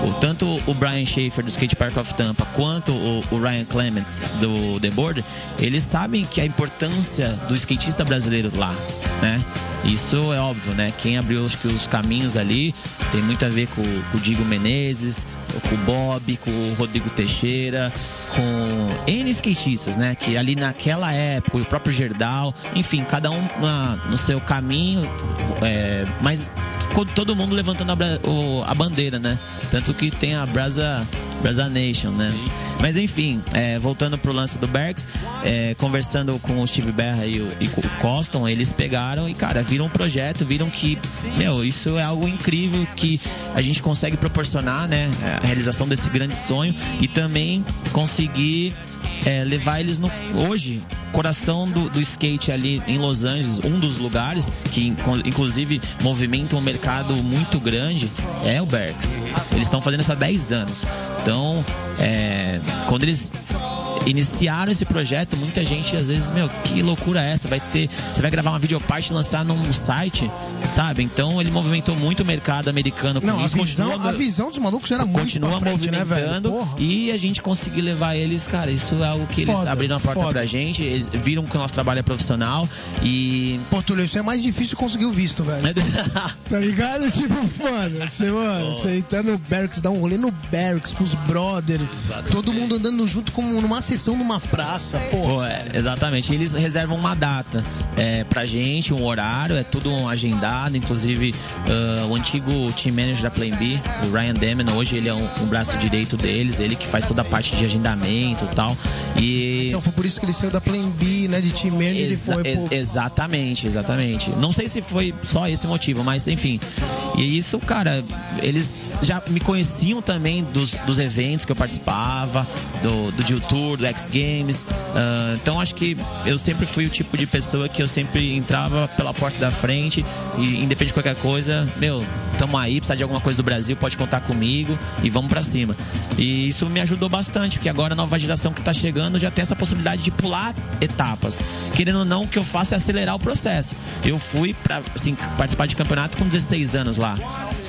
o, tanto o Brian Schaefer do Skate Park of Tampa quanto o, o Ryan Clements do The Board, eles sabem que a importância do skatista brasileiro lá, né? Isso é óbvio, né? Quem abriu acho que os caminhos ali tem muito a ver com, com o Digo Menezes, com o Bob, com o Rodrigo Teixeira, com N skatistas, né? Que ali naquela época, o próprio Gerdau, enfim, cada um na- no seu caminho, é, mas todo mundo levantando a, a bandeira, né? Tanto que tem a Brasa, Brasa Nation, né? Mas enfim, é, voltando pro lance do Bergs, é, conversando com o Steve Berra e o, e o Coston, eles pegaram e, cara, viram um projeto, viram que, meu, isso é algo incrível que a gente consegue proporcionar, né? A realização desse grande sonho e também conseguir é, levar eles no. Hoje, coração do, do skate ali em Los Angeles, um dos lugares que inclusive movimenta um mercado muito grande é o Berks. Eles estão fazendo isso há 10 anos. Então, é, quando eles iniciaram esse projeto, muita gente às vezes, meu, que loucura é essa? Vai ter, você vai gravar uma videoparte e lançar num site? sabe? Então ele movimentou muito o mercado americano com Não, a isso. visão, continua- a visão dos malucos era muito continua frente, né, movimentando Porra. e a gente conseguir levar eles, cara, isso é algo que eles Foda, abriram a porta foda. pra gente, eles viram que o nosso trabalho é profissional e Túlio, isso é mais difícil conseguir o visto, velho. Tá ligado? Tipo, mano, você, mano, você tá no Barracks, dá um rolê no Barracks com os brothers, todo mundo andando junto como numa sessão numa praça, pô. Pô, é, exatamente. Eles reservam uma data é, pra gente, um horário, é tudo agendado. Inclusive, ah, o antigo team manager da Plan B, o Ryan Demon, hoje ele é um, um braço direito deles, ele que faz toda a parte de agendamento e tal. E. Então foi por isso que ele saiu da Plan B, né, de time manager, Exa- foi, ex- pô, exatamente, exatamente. Não sei se foi só esse motivo, mas enfim. E isso, cara, eles já me conheciam também dos, dos eventos que eu participava, do, do Jill Tour, do X Games. Ah, então acho que eu sempre fui o tipo de pessoa que eu sempre entrava pela porta da frente e independente de qualquer coisa, meu, tamo aí, precisar de alguma coisa do Brasil, pode contar comigo e vamos pra cima. E isso me ajudou bastante, porque agora a nova geração que tá chegando já tem essa possibilidade de pular etapas. Querendo ou não, o que eu faço é acelerar o processo. Eu fui pra assim, participar de campeonato com 16 anos lá.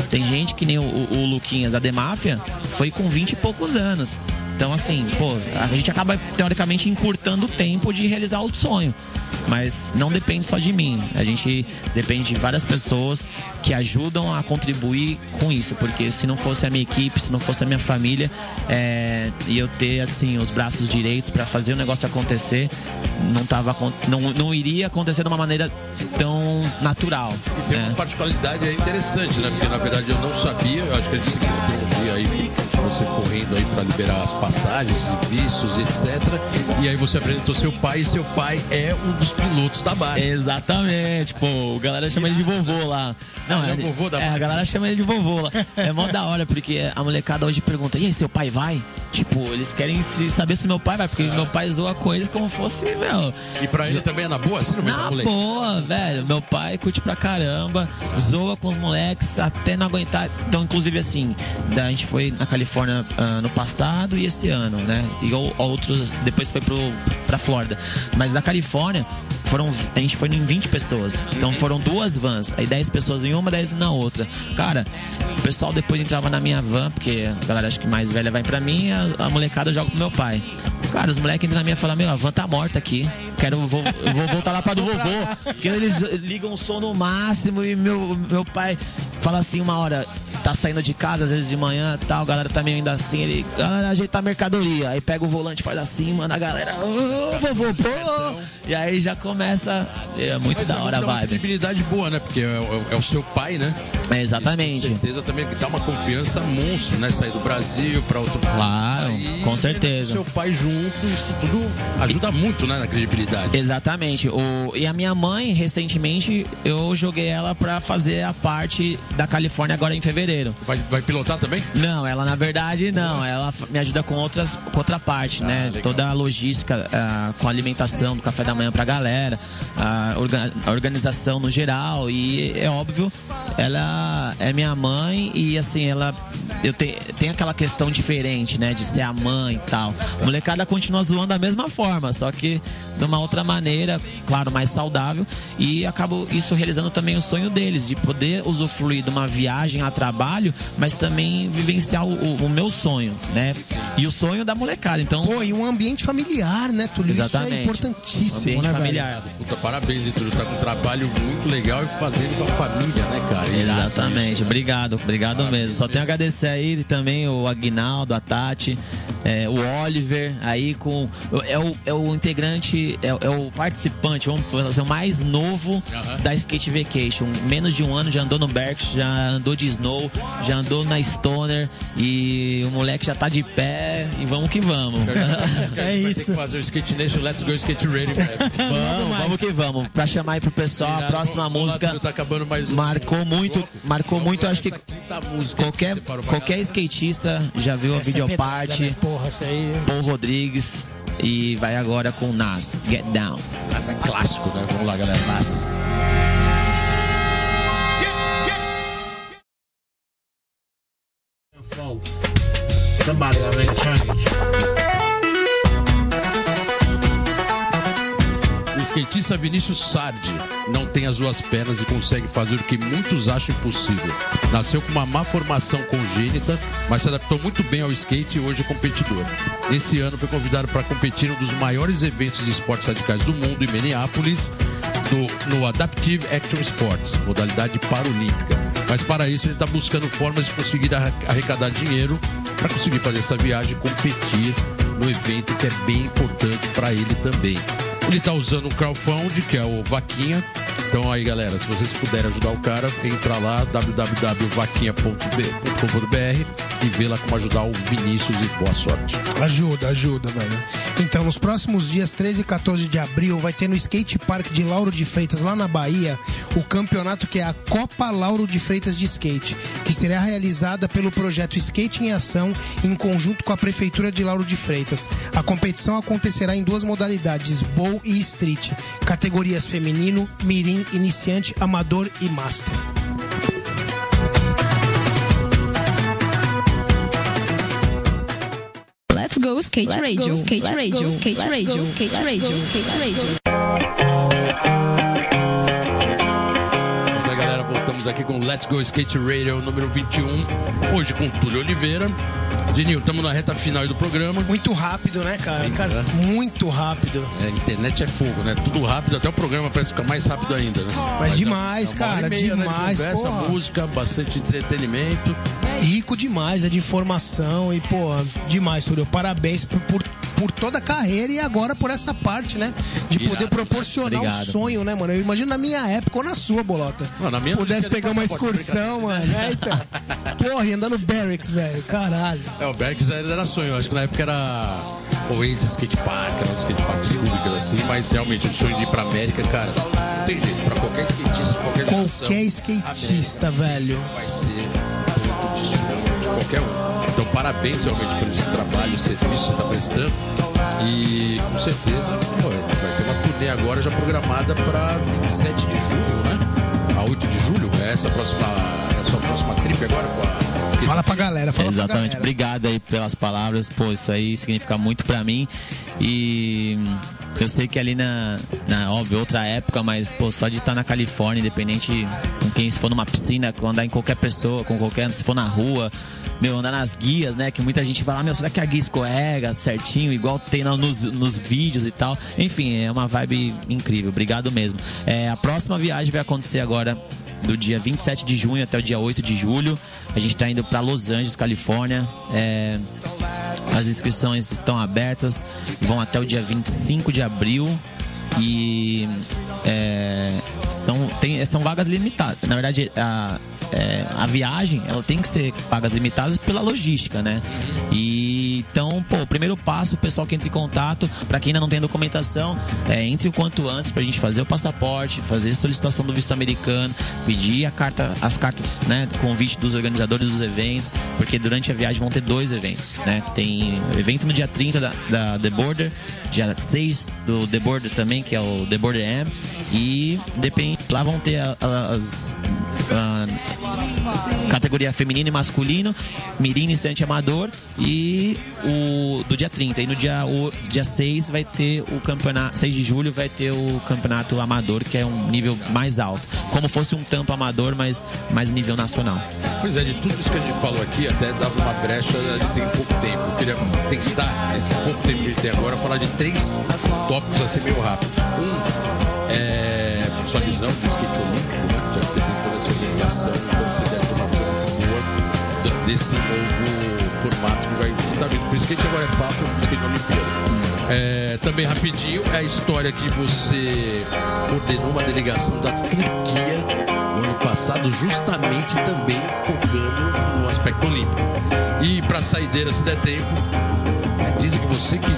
Tem gente que nem o, o- o Luquinhas da Demáfia foi com 20 e poucos anos. Então, assim, pô, a gente acaba teoricamente encurtando o tempo de realizar o sonho. Mas não depende só de mim. A gente depende de várias pessoas que ajudam a contribuir com isso. Porque se não fosse a minha equipe, se não fosse a minha família, é, e eu ter assim os braços direitos para fazer o negócio acontecer, não tava não, não iria acontecer de uma maneira tão natural. E tem né? uma particularidade aí interessante, né? Porque na verdade eu não sabia, eu acho que a gente se encontrou um dia aí, você correndo aí pra liberar as passagens, e vistos, etc. E aí você apresentou seu pai e seu pai é um dos pilotos da barra. Exatamente, pô, a galera chama ele de vovô lá. Não, Ah, é vovô da é, a galera chama ele de vovô lá. É mó da hora, porque a molecada hoje pergunta, e aí, seu pai vai? Tipo, eles querem saber se meu pai vai, porque meu pai zoa com eles como fosse, meu. E pra ele também é na boa, assim, no meio da Na boa, velho. Meu pai curte pra caramba, zoa com os moleques até não aguentar. Então, inclusive, assim, a gente foi na Califórnia ah, no passado e esse ano, né? E ou- outros, depois foi pro, pra Flórida. Mas da Califórnia, foram, a gente foi em 20 pessoas. Então foram duas vans. Aí 10 pessoas em uma, 10 na outra. Cara, o pessoal depois entrava na minha van, porque a galera acho que mais velha vai pra mim a, a molecada joga pro meu pai. Cara, os moleques entram na minha e falam, meu, a van tá morta aqui. Quero, vou, eu vou voltar lá pra do vovô. Porque eles ligam o som no máximo e meu, meu pai fala assim uma hora, tá saindo de casa, às vezes de manhã e tal, a galera tá meio ainda assim, ele, galera, ajeitar a mercadoria. Aí pega o volante, faz assim, manda a galera, ô vovô, pô! E aí já começa. É muito Mas da é hora a uma credibilidade boa, né? Porque é, o- é o seu pai, né? É, exatamente. Com certeza também dá uma confiança monstro, né? Sair do Brasil pra outro Claro, país, com certeza. Seu pai junto, isso tudo ajuda muito, né? Na credibilidade. Exatamente. O, e a minha mãe, recentemente, eu joguei ela pra fazer a parte da Califórnia agora em fevereiro. Vai, vai pilotar também? Não, ela na verdade não. Ela me ajuda com outras com outra parte, né? legal. Toda a logística, ah, com a alimentação do café da manhã pra galera, a, orga- a organização no geral. E é óbvio, ela é minha mãe e assim, ela. Eu tenho tem aquela questão diferente, né? De ser a mãe e tal. A molecada continua zoando da mesma forma, só que de uma outra maneira, claro, mais saudável. E acabo isso realizando também o sonho deles, de poder usufruir de uma viagem a trabalho, mas também vivenciar o, o- o meu sonho, né? E o sonho da molecada. Então, Pô, e um ambiente familiar, né, Túlio? Isso é Exatamente. importantíssimo, ambiente né, velho? Puta, parabéns, Vitor. Tá com um trabalho muito legal e fazendo com a família, né, cara? Exatamente, obrigado, obrigado mesmo. Só tenho a agradecer aí também o Aguinaldo, a Tati, é, o Oliver, aí com. É o, é o integrante, é, é o participante, vamos fazer o mais novo da Skate Vacation. Menos de um ano já andou no Berks, já andou de Snow, já andou na Stoner e o moleque já tá de pé e vamos que vamos. É Vai ter isso. que fazer o Skate Nation Let's Go Skate Ready, velho. vamos, vamos que vamos. Pra chamar aí pro pessoal, a próxima música. Tá acabando mais um. Marcou muito, marcou muito, acho que qualquer, qualquer skatista já viu a Essa é videoparte, pedrada, né? Porra, essa aí. Paul Rodrigues e vai agora com Nas, Get Down. Mas é clássico, né? Vamos lá, galera. Mas... Somebody already changed. Skatista Vinícius Sardi não tem as duas pernas e consegue fazer o que muitos acham impossível. Nasceu com uma má formação congênita, mas se adaptou muito bem ao skate e hoje é competidor. Esse ano foi convidado para competir em um dos maiores eventos de esportes radicais do mundo, em Minneapolis, no, no Adaptive Action Sports, modalidade paralímpica. Mas para isso ele está buscando formas de conseguir arre- arrecadar dinheiro para conseguir fazer essa viagem e competir no evento que é bem importante para ele também. Ele está usando um crowdfund, que é o Vaquinha. Então aí, galera, se vocês puderem ajudar o cara, entra lá www.vaquinha.com.br e vê lá como ajudar o Vinícius e boa sorte. Ajuda, ajuda, velho. Então, nos próximos dias 13 e 14 de abril, vai ter no Skate Park de Lauro de Freitas, lá na Bahia, o campeonato que é a Copa Lauro de Freitas de Skate, que será realizada pelo projeto Skate em Ação, em conjunto com a Prefeitura de Lauro de Freitas. A competição acontecerá em duas modalidades, Bowl e Street, categorias feminino, mirim, iniciante, amador e master. Let's go skate radio, skate radio, skate radio, skate radio, skate radio. Aqui com Let's Go Skate Radio número 21. Hoje com Túlio Oliveira. Dinil, estamos na reta final do programa. Muito rápido, né, cara? Sim, cara né? Muito rápido. É, a internet é fogo, né? Tudo rápido, até o programa parece ficar mais rápido ainda, né? Mas é- demais, é uma cara, meia, né, de demais, conversa, porra. música, bastante entretenimento. rico demais, é de informação e, pô, demais, Túlio. Parabéns por, por, por toda a carreira e agora por essa parte, né? De Irado, poder proporcionar um sonho, né, mano? Eu imagino na minha época ou na sua, Bolota. Não, na minha Pudesse pegar uma excursão, mano. É, então. Porra, e andar no Barracks, velho. Caralho. É, o Berks era sonho. Acho que na época era Oasis Skate Park, eram skate parks públicas assim, mas realmente o sonho de ir pra América, cara, não tem jeito. Pra qualquer skatista, qualquer geração, Qualquer skatista, América velho. Vai ser o destino qualquer um. Então, parabéns realmente por esse trabalho, esse serviço que você está prestando. E com certeza pô, vai ter uma turnê agora já programada para 27 de julho, né? A 8 de julho. É essa a próxima, é a sua próxima trip agora com a. Fala pra galera, fala Exatamente. pra galera. Obrigado aí pelas palavras. Pô, isso aí significa muito pra mim. E eu sei que ali na, na óbvio, outra época, mas pô, só de estar na Califórnia, independente com quem, se for numa piscina, andar em qualquer pessoa, com qualquer, se for na rua, meu, andar nas guias, né? Que muita gente fala, meu, será que a guia escorrega certinho, igual tem na- nos, nos vídeos e tal. Enfim, é uma vibe incrível. Obrigado mesmo. É, a próxima viagem vai acontecer agora do dia 27 de junho até o dia 8 de julho. A gente está indo para Los Angeles, Califórnia. É, as inscrições estão abertas, vão até o dia 25 de abril. E é, são, tem, são vagas limitadas. Na verdade, a, é, a viagem ela tem que ser vagas limitadas pela logística, né? E então, pô, o primeiro passo, o pessoal que entra em contato, para quem ainda não tem documentação, é, entre o quanto antes pra gente fazer o passaporte, fazer a solicitação do visto americano, pedir a carta, as cartas, né, convite dos organizadores dos eventos, porque durante a viagem vão ter dois eventos, né? Tem evento no dia 30 da, da The Border, dia 6 do The Border também, que é o The Border M, e depende, lá vão ter a- a- as a categoria feminino e masculino, mirim, iniciante amador e o do dia 30. E no dia, o, dia 6 vai ter o campeonato, 6 de julho vai ter o campeonato amador, que é um nível mais alto. Como fosse um tampo amador, mas mais nível nacional. Pois é, de tudo isso que a gente falou aqui, até dava uma brecha, a gente tem pouco tempo. Eu queria tentar, esse pouco tempo que a gente tem agora, falar de três tópicos assim meio rápido. Um é sua visão do skate olímpico, você deve ter uma visão boa desse novo formato que vai tá vindo. O skate agora é fato, o skate Olimpíada. É, também rapidinho, é a história que você coordenou uma delegação da Turquia no ano passado, justamente também focando no aspecto olímpico. E para saideira, se der tempo, é, dizem que você que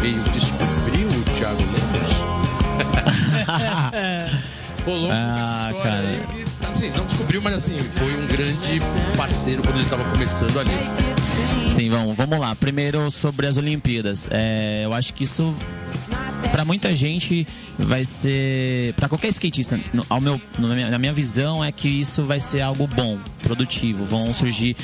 veio descobriu o Thiago Lemos. Rolou Ah, essa história cara. aí. Assim, não descobriu, mas assim, foi um grande parceiro quando ele estava começando ali. Sim, vamos, vamos lá. Primeiro sobre as Olimpíadas. É, eu acho que isso para muita gente vai ser para qualquer skatista, no- ao meu, na minha, na minha visão é que isso vai ser algo bom, produtivo, vão surgir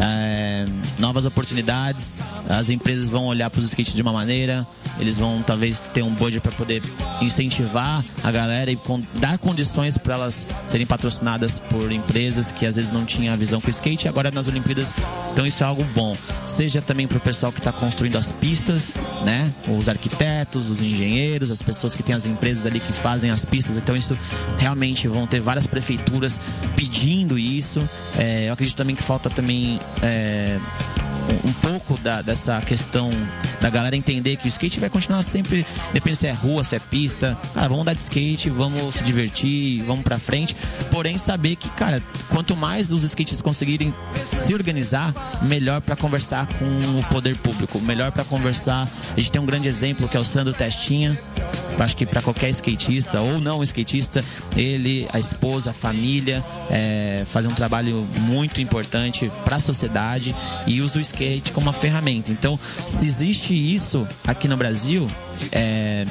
é, novas oportunidades, as empresas vão olhar para os skates de uma maneira, eles vão talvez ter um budget para poder incentivar a galera e dar condições para elas serem patrocinadas por empresas que às vezes não tinham a visão com o skate, agora nas Olimpíadas, então isso é algo bom. Seja também para o pessoal que está construindo as pistas, né? Os arquitetos, os engenheiros, as pessoas que têm as empresas ali que fazem as pistas, então isso realmente vão ter várias prefeituras pedindo isso. É, eu acredito também que falta também é, um- pouco da- dessa questão da galera entender que o skate vai continuar sempre, depende se é rua, se é pista. Cara, vamos andar de skate, vamos se divertir, vamos pra frente. Porém, saber que, cara, quanto mais os skatistas conseguirem se organizar, melhor pra conversar com o poder público, melhor pra conversar. A gente tem um grande exemplo que é o Sandro Testinha. Acho que para qualquer skatista ou não skatista, ele, a esposa, a família, é, fazem um trabalho muito importante para a sociedade e usa o skate como uma ferramenta. Então, se existe isso aqui no Brasil, é,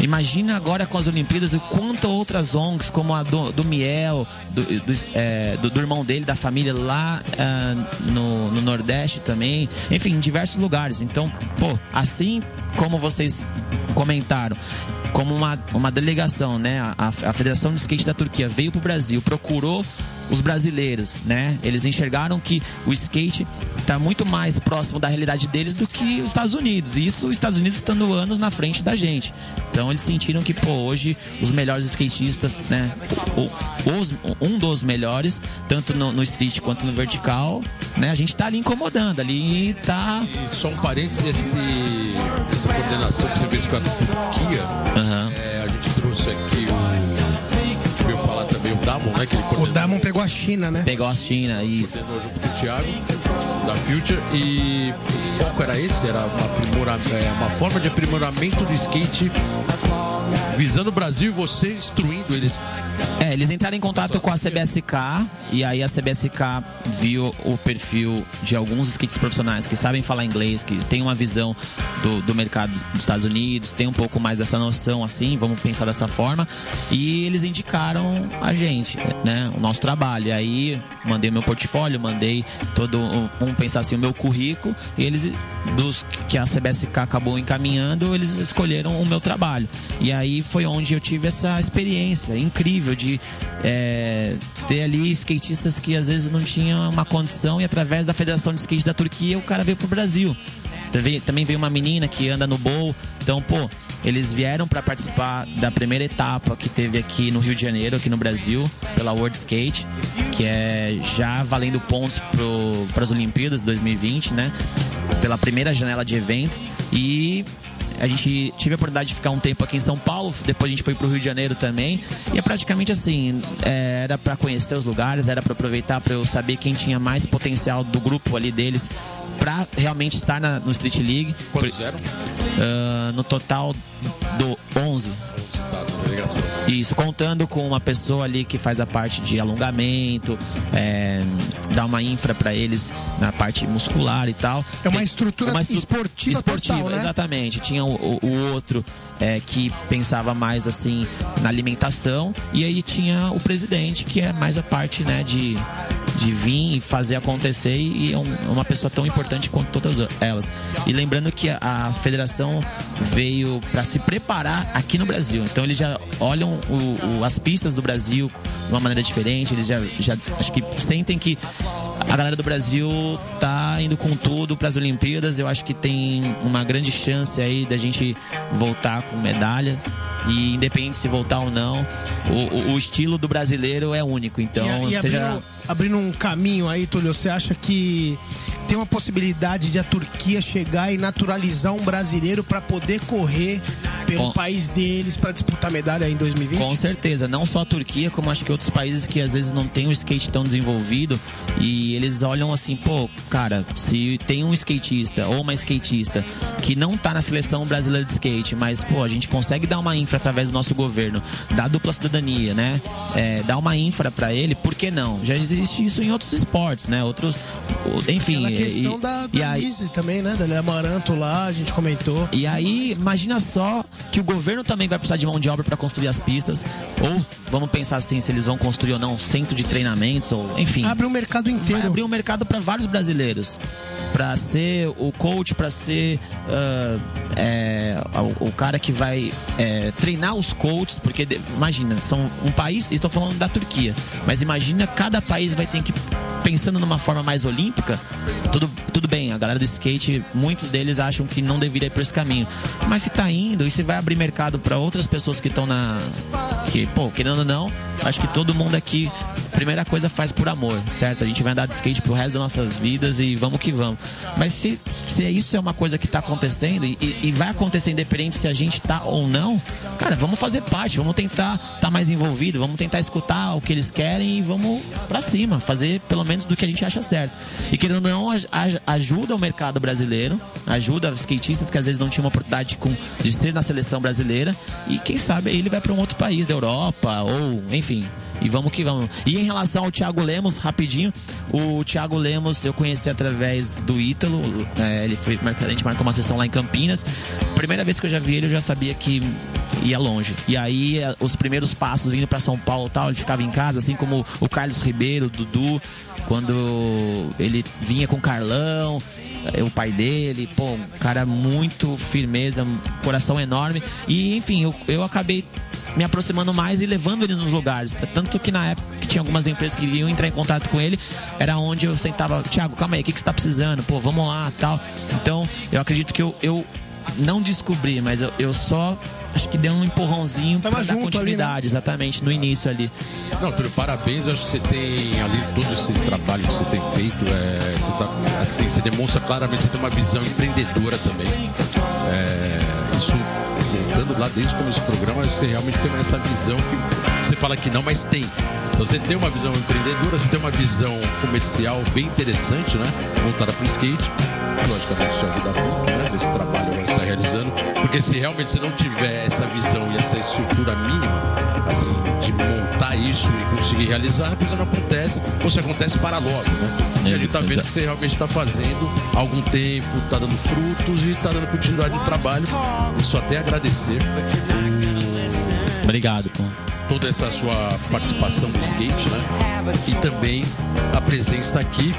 imagina agora com as Olimpíadas o quanto outras ONGs, como a do, do Miel, do, do, é, do- irmão dele, da família lá ah, no, no Nordeste também, enfim, em diversos lugares. Então, pô, assim como vocês comentaram, como uma, uma delegação, né? A, a Federação de Skate da Turquia veio para o Brasil, procurou os brasileiros, né? Eles enxergaram que o skate está muito mais próximo da realidade deles do que os Estados Unidos. E isso os Estados Unidos estando anos na frente da gente. Então eles sentiram que, pô, hoje os melhores skatistas, né? os- um dos melhores, tanto no, no street quanto no vertical, né? A gente tá ali incomodando, ali tá. E só um parênteses, esse, essa coordenação que você fez com a Turquia, Aham. é, a gente trouxe aqui o. Damon, né? Que ele O Damon pegou a China, né? Pegou a China, isso. coordenou junto com o Thiago, da Future. E o foco era esse? Era uma, aprimora- é, uma forma de aprimoramento do skate visando o Brasil e você instruindo eles. É, eles entraram em contato com a CBSK e aí a CBSK viu o perfil de alguns skatistas profissionais que sabem falar inglês, que tem uma visão do, do mercado dos Estados Unidos, tem um pouco mais dessa noção assim, vamos pensar dessa forma. E eles indicaram a gente, né, o nosso trabalho. E aí mandei meu portfólio, mandei todo, um- vamos pensar assim, o meu currículo, e eles, dos que a CBSK acabou encaminhando, eles escolheram o meu trabalho. E aí foi onde eu tive essa experiência incrível de é, ter ali skatistas que às vezes não tinham uma condição e através da Federação de Skate da Turquia o cara veio pro Brasil. Também veio uma menina que anda no bowl. Então, pô, eles vieram para participar da primeira etapa que teve aqui no Rio de Janeiro, aqui no Brasil, pela World Skate, que é já valendo pontos para as Olimpíadas 2020, né? Pela primeira janela de eventos. E a gente tive a oportunidade de ficar um tempo aqui em São Paulo, depois a gente foi pro Rio de Janeiro também. E é praticamente assim, é, era para conhecer os lugares, era para aproveitar para eu saber quem tinha mais potencial do grupo ali deles para realmente estar na- no Street League. Quantos eram? Ah, no total do 11. Tá, na delegação. Isso, contando com uma pessoa ali que faz a parte de alongamento, é, dá uma infra para eles na parte muscular e tal. É uma estrutura esportiva esportiva, total, né? exatamente. Tinha o, o- o outro é, que pensava mais assim na alimentação e aí tinha o presidente que é mais a parte né de de vir e fazer acontecer e é um- é uma pessoa tão importante quanto todas elas. E lembrando que a, a federação veio para se preparar aqui no Brasil. Então eles já olham o- o- as pistas do Brasil de uma maneira diferente. Eles já, já acho que sentem que a galera do Brasil tá indo com tudo para as Olimpíadas. Eu acho que tem uma grande chance aí da gente voltar com medalhas. E independente se voltar ou não, o, o- estilo do brasileiro é único. Então, e, e seja. abrindo, abrindo um caminho aí, Túlio, você acha que tem uma possibilidade de a Turquia chegar e naturalizar um brasileiro para poder correr pelo Com- país deles para disputar medalha em 2020? Com certeza, não só a Turquia, como acho que outros países que às vezes não tem o skate tão desenvolvido e eles olham assim, pô, cara, se tem um skatista ou uma skatista que não tá na seleção brasileira de skate, mas pô, a gente consegue dar uma infra através do nosso governo, da dupla cidadania, né? É, dar uma infra pra ele, por que não? Já existe isso em outros esportes, né? Outros, enfim. Questão e, da, e da aí, Lise também, né? Da Amaranto lá, a gente comentou. e aí, imagina só que o governo também vai precisar de mão de obra para construir as pistas. Ou vamos pensar assim, se eles vão construir ou não um centro de treinamentos, ou enfim. Abre um mercado Vai inteiro. abrir um mercado para vários brasileiros. Para ser o coach, para ser ah, é, o, o cara que vai é, treinar os coaches, porque imagina, são um país, e estou falando da Turquia, mas imagina cada país vai ter que pensando numa forma mais olímpica, tudo, tudo bem, a galera do skate, muitos deles acham que não deveria ir por esse caminho. Mas se tá indo e se vai abrir mercado para outras pessoas que estão na. Que, pô, querendo ou não, acho que todo mundo aqui, primeira coisa, faz por amor, certo? A gente vai andar de skate pro resto das nossas vidas e vamos que vamos. Mas se, se isso é uma coisa que tá acontecendo e, e- vai acontecer independente se a gente tá ou não, cara, vamos fazer parte, vamos tentar estar mais envolvido, vamos tentar escutar o que eles querem e vamos pra cima, fazer pelo menos do que a gente acha certo. E ou não, aj- aj- ajuda o mercado brasileiro, ajuda os skatistas que às vezes não tinham uma oportunidade com, de ser na seleção brasileira e quem sabe ele vai pra um outro país da Europa ou, enfim, e vamos que vamos. E em relação ao Thiago Lemos, rapidinho, o Thiago Lemos eu conheci através do Ítalo. é, ele foi, a gente marcou uma sessão lá em Campinas. Primeira vez que eu já vi ele, eu já sabia que ia longe. E aí, é, os primeiros passos vindo para São Paulo tal, ele ficava em casa, assim como o Carlos Ribeiro, o Dudu, quando ele vinha com o Carlão, é, o pai dele, pô, um cara muito firmeza, coração enorme. E enfim, eu, eu acabei me aproximando mais e levando ele nos lugares. Tanto que na época que tinha algumas empresas que iam entrar em contato com ele, era onde eu sentava, Thiago, calma aí, o que, que você tá precisando? Pô, vamos lá tal. Então, eu acredito que eu, eu não descobri, mas eu, eu só acho que dei um empurrãozinho Tava pra dar junto ali, continuidade, exatamente, no início ali. Não, Túlio, parabéns. Eu acho que você tem ali todo esse trabalho que você tem feito. é, você, tá, assim, você demonstra claramente que você tem uma visão empreendedora também. É, isso, voltando lá desde o começo do programa, você realmente tem essa visão que você fala que não, mas tem. Então, você tem uma visão empreendedora, você tem uma visão comercial bem interessante, né? Voltada para o skate. Logicamente, isso ajuda muito, né? Nesse trabalho que você está realizando. Porque se realmente você não tiver essa visão e essa estrutura mínima, assim, de montar isso e conseguir realizar, a coisa não acontece, ou se acontece para logo, né? E a gente tá vendo que você realmente está fazendo há algum tempo, está dando frutos e está dando continuidade no trabalho. E só até agradecer Obrigado, pô. toda essa sua participação no skate, né? E também a presença aqui.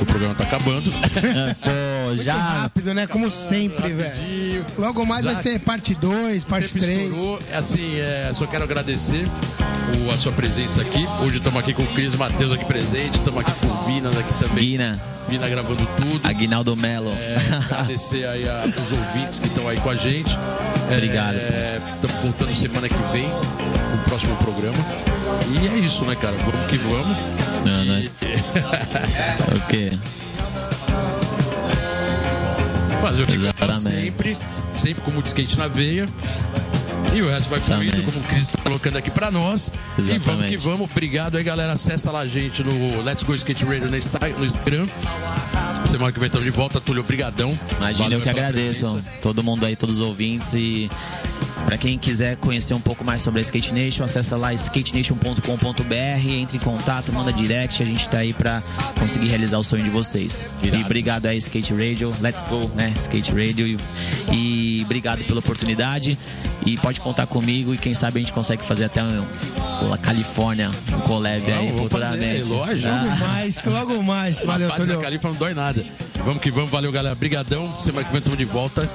O programa tá acabando. Muito já. rápido, né? Como sempre, velho. Logo mais vai ter parte 2, parte tempo 3. estourou. Assim, é, só quero agradecer o- a sua presença aqui. Hoje estamos aqui com o Cris Matheus aqui presente, estamos aqui com o Vina aqui também. Guina, Vina gravando tudo. Aguinaldo Melo. É, agradecer aí a- os ouvintes que estão aí com a gente. Obrigado. Estamos voltando semana que vem com o próximo programa. E é isso, né, cara? Vamos que vamos. Não, nós... o quê? Fazer o que gosta Exatamente. sempre, sempre com muito skate na veia. E o resto vai fluindo, Exatamente. como o Cris está colocando aqui pra nós. E vamos Exatamente. que vamos. Obrigado aí, galera. Acessa lá a gente no Let's Go Skate Radio no Insta- no Instagram. Semana que vem estamos de volta, Túlio. Obrigadão. Imagina, Valeu eu que agradeço presença. todo mundo aí, todos os ouvintes e Pra quem quiser conhecer um pouco mais sobre a Skate Nation, acessa lá skatenation.com.br, entre em contato, manda direct, a gente tá aí pra conseguir realizar o sonho de vocês. Irado. E obrigado aí Skate Radio, let's go, né, Skate Radio e, e obrigado pela oportunidade e pode contar comigo e quem sabe a gente consegue fazer até um, um Califórnia, um collab aí futuramente. lógico. Ah, Logo mais, logo mais. Valeu, Rapaz, Túlio. a Califa não dói nada. Vamos que vamos, valeu, galera. Brigadão. Semana que vem estamos de volta.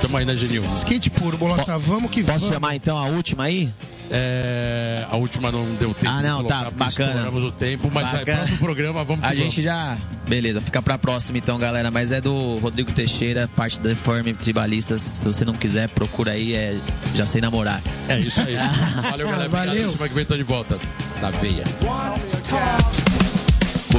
Tamo aí na Genil. Skate puro, Bolota. Vamos que Posso vamos. chamar então a última aí? É, a última não deu tempo Ah, de não, colocar, tá, bacana. Estouramos o tempo, mas próximo programa vamos A vamos. gente já. Beleza, fica pra próxima então, galera. Mas é do Rodrigo Teixeira, parte da Deforme Tribalistas. Se você não quiser, procura aí, é Já Sei Namorar. É isso aí. Valeu, galera. Obrigado. Valeu. Semana que vem tô de volta. Na veia.